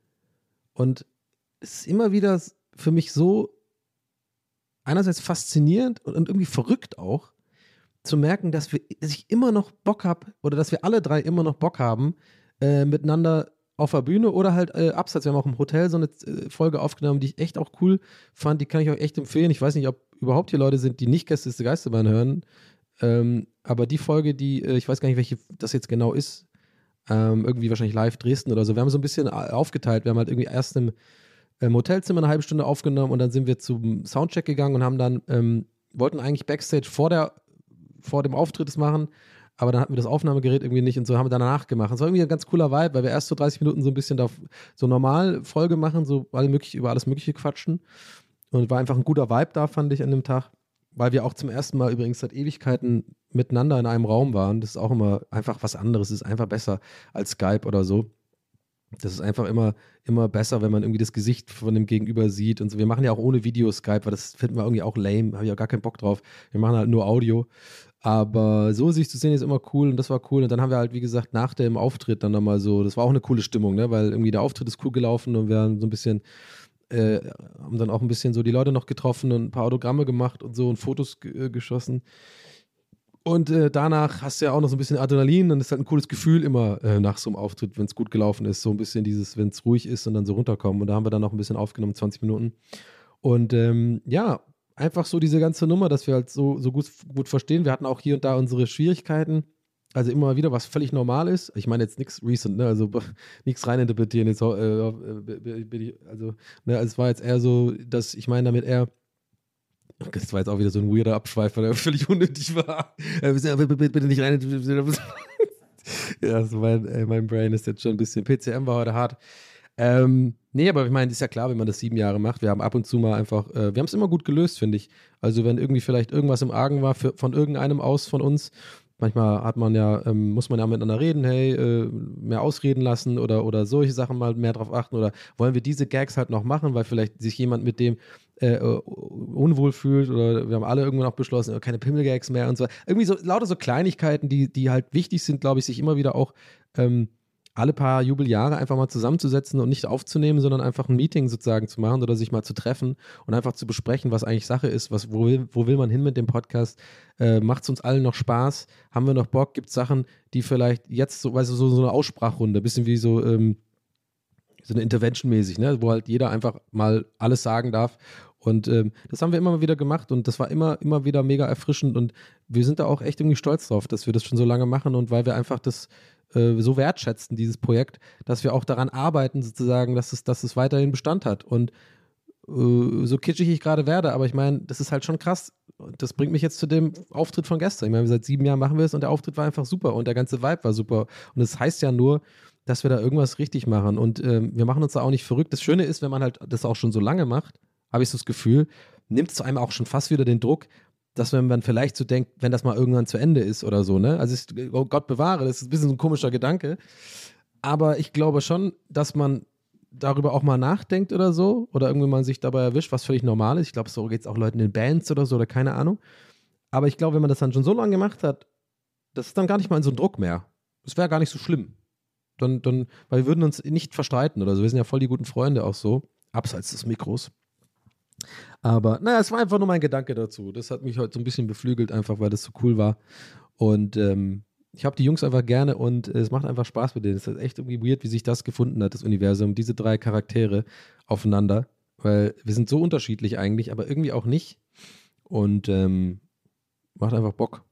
Und es ist immer wieder für mich so einerseits faszinierend und, und irgendwie verrückt auch, zu merken, dass, wir, dass ich immer noch Bock habe oder dass wir alle drei immer noch Bock haben, äh, miteinander auf der Bühne oder halt äh, abseits. Wir haben auch im Hotel so eine äh, Folge aufgenommen, die ich echt auch cool fand. Die kann ich euch echt empfehlen. Ich weiß nicht, ob überhaupt hier Leute sind, die nicht Gäste Geisterbahn hören. Ähm, aber die Folge, die, äh, ich weiß gar nicht, welche das jetzt genau ist, ähm, irgendwie wahrscheinlich live Dresden oder so. Wir haben so ein bisschen äh, aufgeteilt. Wir haben halt irgendwie erst im, im Hotelzimmer eine halbe Stunde aufgenommen und dann sind wir zum Soundcheck gegangen und haben dann, ähm, wollten eigentlich Backstage vor der vor dem Auftritt das machen, aber dann hatten wir das Aufnahmegerät irgendwie nicht und so haben wir danach gemacht. Es war irgendwie ein ganz cooler Vibe, weil wir erst so 30 Minuten so ein bisschen da so normal Folge machen, so alle möglich, über alles Mögliche quatschen. Und war einfach ein guter Vibe da, fand ich an dem Tag, weil wir auch zum ersten Mal übrigens seit Ewigkeiten miteinander in einem Raum waren. Das ist auch immer einfach was anderes, ist einfach besser als Skype oder so. Das ist einfach immer, immer besser, wenn man irgendwie das Gesicht von dem Gegenüber sieht und so. Wir machen ja auch ohne Video-Skype, weil das finden wir irgendwie auch lame, habe ich auch gar keinen Bock drauf. Wir machen halt nur Audio. Aber so sich zu sehen ist immer cool und das war cool. Und dann haben wir halt, wie gesagt, nach dem Auftritt dann nochmal so, das war auch eine coole Stimmung, ne? weil irgendwie der Auftritt ist cool gelaufen und wir haben so ein bisschen, äh, haben dann auch ein bisschen so die Leute noch getroffen und ein paar Autogramme gemacht und so und Fotos äh, geschossen. Und äh, danach hast du ja auch noch so ein bisschen Adrenalin, dann ist halt ein cooles Gefühl immer äh, nach so einem Auftritt, wenn es gut gelaufen ist. So ein bisschen dieses, wenn es ruhig ist und dann so runterkommen. Und da haben wir dann noch ein bisschen aufgenommen, 20 Minuten. Und ähm, ja, einfach so diese ganze Nummer, dass wir halt so, so gut, gut verstehen. Wir hatten auch hier und da unsere Schwierigkeiten. Also immer wieder, was völlig normal ist. Ich meine jetzt nichts recent, ne? Also nichts reininterpretieren. Jetzt, äh, äh, also, ne, es war jetzt eher so, dass ich meine damit eher das war jetzt auch wieder so ein weirder Abschweifer, der [LAUGHS] völlig unnötig war. Äh, bitte nicht rein. [LAUGHS] ja, also mein, ey, mein Brain ist jetzt schon ein bisschen. PCM war heute hart. Ähm, nee, aber ich meine, ist ja klar, wenn man das sieben Jahre macht. Wir haben ab und zu mal einfach, äh, wir haben es immer gut gelöst, finde ich. Also, wenn irgendwie vielleicht irgendwas im Argen war für, von irgendeinem aus von uns, manchmal hat man ja, ähm, muss man ja miteinander reden, hey, äh, mehr ausreden lassen oder, oder solche Sachen mal mehr drauf achten oder wollen wir diese Gags halt noch machen, weil vielleicht sich jemand mit dem äh, unwohl fühlt oder wir haben alle irgendwann auch beschlossen, keine Pimmelgags mehr und so. Irgendwie so lauter so Kleinigkeiten, die, die halt wichtig sind, glaube ich, sich immer wieder auch ähm, alle paar Jubeljahre einfach mal zusammenzusetzen und nicht aufzunehmen, sondern einfach ein Meeting sozusagen zu machen oder sich mal zu treffen und einfach zu besprechen, was eigentlich Sache ist, was, wo, will, wo will man hin mit dem Podcast, äh, macht es uns allen noch Spaß, haben wir noch Bock, gibt es Sachen, die vielleicht jetzt so, weißt du, so, so eine Aussprachrunde, bisschen wie so, ähm, so eine Intervention-mäßig, ne? wo halt jeder einfach mal alles sagen darf. Und ähm, das haben wir immer wieder gemacht und das war immer, immer wieder mega erfrischend und wir sind da auch echt irgendwie stolz drauf, dass wir das schon so lange machen und weil wir einfach das äh, so wertschätzen, dieses Projekt, dass wir auch daran arbeiten, sozusagen, dass es, dass es weiterhin Bestand hat. Und äh, so kitschig ich gerade werde, aber ich meine, das ist halt schon krass. Das bringt mich jetzt zu dem Auftritt von gestern. Ich meine, seit sieben Jahren machen wir es und der Auftritt war einfach super und der ganze Vibe war super. Und das heißt ja nur, dass wir da irgendwas richtig machen. Und ähm, wir machen uns da auch nicht verrückt. Das Schöne ist, wenn man halt das auch schon so lange macht, habe ich so das Gefühl, nimmt es zu einem auch schon fast wieder den Druck, dass wenn man vielleicht so denkt, wenn das mal irgendwann zu Ende ist oder so, ne? Also ist, oh Gott bewahre, das ist ein bisschen so ein komischer Gedanke. Aber ich glaube schon, dass man darüber auch mal nachdenkt oder so, oder irgendwie man sich dabei erwischt, was völlig normal ist. Ich glaube, so geht es auch Leuten in Bands oder so, oder keine Ahnung. Aber ich glaube, wenn man das dann schon so lange gemacht hat, das ist dann gar nicht mal in so ein Druck mehr. Das wäre gar nicht so schlimm. Dann, dann, weil wir würden uns nicht verstreiten oder so. Wir sind ja voll die guten Freunde auch so, abseits des Mikros. Aber naja, es war einfach nur mein Gedanke dazu. Das hat mich heute so ein bisschen beflügelt, einfach weil das so cool war. Und ähm, ich habe die Jungs einfach gerne und es macht einfach Spaß mit denen. Es ist echt irgendwie weird, wie sich das gefunden hat, das Universum, diese drei Charaktere aufeinander. Weil wir sind so unterschiedlich eigentlich, aber irgendwie auch nicht. Und ähm, macht einfach Bock.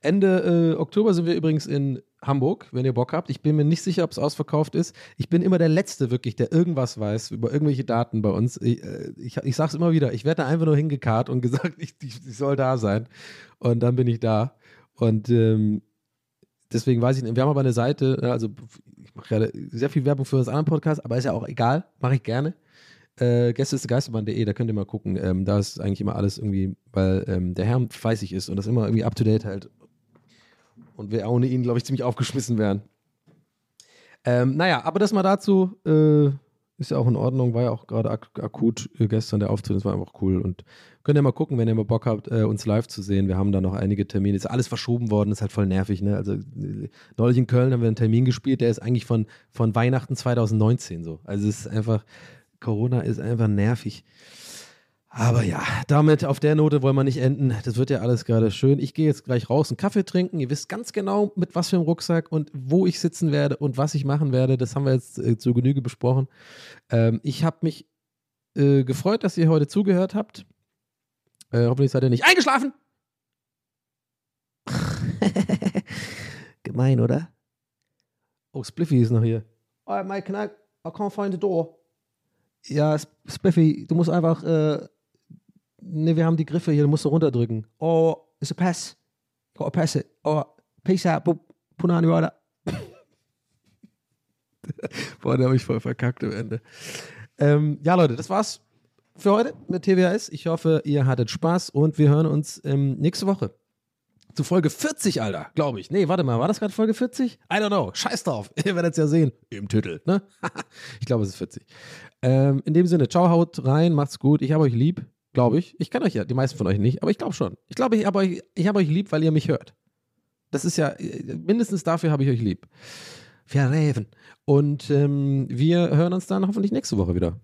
Ende äh, Oktober sind wir übrigens in Hamburg, wenn ihr Bock habt. Ich bin mir nicht sicher, ob es ausverkauft ist. Ich bin immer der Letzte wirklich, der irgendwas weiß über irgendwelche Daten bei uns. Ich, äh, ich, ich sage es immer wieder, ich werde da einfach nur hingekarrt und [LAUGHS] gesagt, ich, ich, ich, soll da sein. Und dann bin ich da. Und ähm, deswegen weiß ich nicht, wir haben aber eine Seite, also ich mache ja sehr viel Werbung für unseren anderen Podcast, aber ist ja auch egal, mache ich gerne. Äh, Gäste ist Geisterbahn.de, da könnt ihr mal gucken. Ähm, da ist eigentlich immer alles irgendwie, weil ähm, der Herr fleißig ist und das immer irgendwie up to date halt und wir ohne ihn, glaube ich, ziemlich aufgeschmissen wären. Ähm, naja, aber das mal dazu äh, ist ja auch in Ordnung, war ja auch gerade ak akut äh, gestern der Auftritt, das war einfach cool und könnt ihr mal gucken, wenn ihr mal Bock habt, äh, uns live zu sehen. Wir haben da noch einige Termine, ist alles verschoben worden, ist halt voll nervig, ne? Also neulich in Köln haben wir einen Termin gespielt, der ist eigentlich von, von Weihnachten 2019 so. Also es ist einfach, Corona ist einfach nervig. Aber ja, damit auf der Note wollen wir nicht enden. Das wird ja alles gerade schön. Ich gehe jetzt gleich raus, einen Kaffee trinken. Ihr wisst ganz genau, mit was für einem Rucksack und wo ich sitzen werde und was ich machen werde. Das haben wir jetzt äh, zur Genüge besprochen. Ähm, ich habe mich äh, gefreut, dass ihr heute zugehört habt. Äh, hoffentlich seid ihr nicht eingeschlafen. [LAUGHS] Gemein, oder? Oh, Spliffy ist noch hier. Oh, Mike, can I, I can't find the door. Ja, Spliffy, du musst einfach äh, Ne, wir haben die Griffe hier, du musst du runterdrücken. Oh, it's a pass. Gotta pass it. Oh, peace out, Punani weiter. [LAUGHS] Boah, da habe ich voll verkackt am Ende. Ähm, ja, Leute, das war's für heute mit TWS. Ich hoffe, ihr hattet Spaß und wir hören uns ähm, nächste Woche. Zu Folge 40, Alter, glaube ich. Nee, warte mal, war das gerade Folge 40? I don't know. Scheiß drauf. [LAUGHS] Ihr werdet es ja sehen. Im Titel, ne? [LAUGHS] ich glaube, es ist 40. Ähm, in dem Sinne, ciao, haut rein, macht's gut. Ich habe euch lieb, glaube ich. Ich kann euch ja, die meisten von euch nicht, aber ich glaube schon. Ich glaube, ich habe euch, hab euch lieb, weil ihr mich hört. Das ist ja, mindestens dafür habe ich euch lieb. Verräven. Und ähm, wir hören uns dann hoffentlich nächste Woche wieder.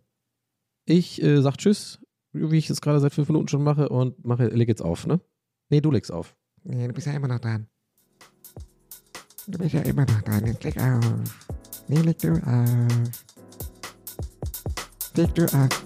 Ich äh, sag Tschüss, wie ich es gerade seit fünf Minuten schon mache und mache, leg jetzt auf, ne? Nee, du legst auf. Nee, du bist ja immer noch dran. Du bist ja immer noch dran. Jetzt leg auf. Nee, leg du auf. Leg du auf.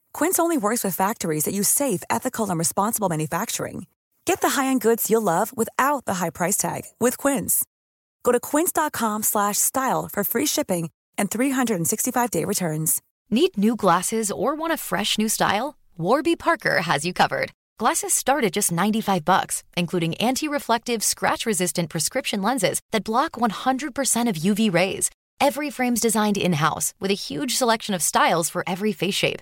Quince only works with factories that use safe, ethical, and responsible manufacturing. Get the high-end goods you'll love without the high price tag with Quince. Go to quince.com slash style for free shipping and 365-day returns. Need new glasses or want a fresh new style? Warby Parker has you covered. Glasses start at just 95 bucks, including anti-reflective, scratch-resistant prescription lenses that block 100% of UV rays. Every frame's designed in-house with a huge selection of styles for every face shape.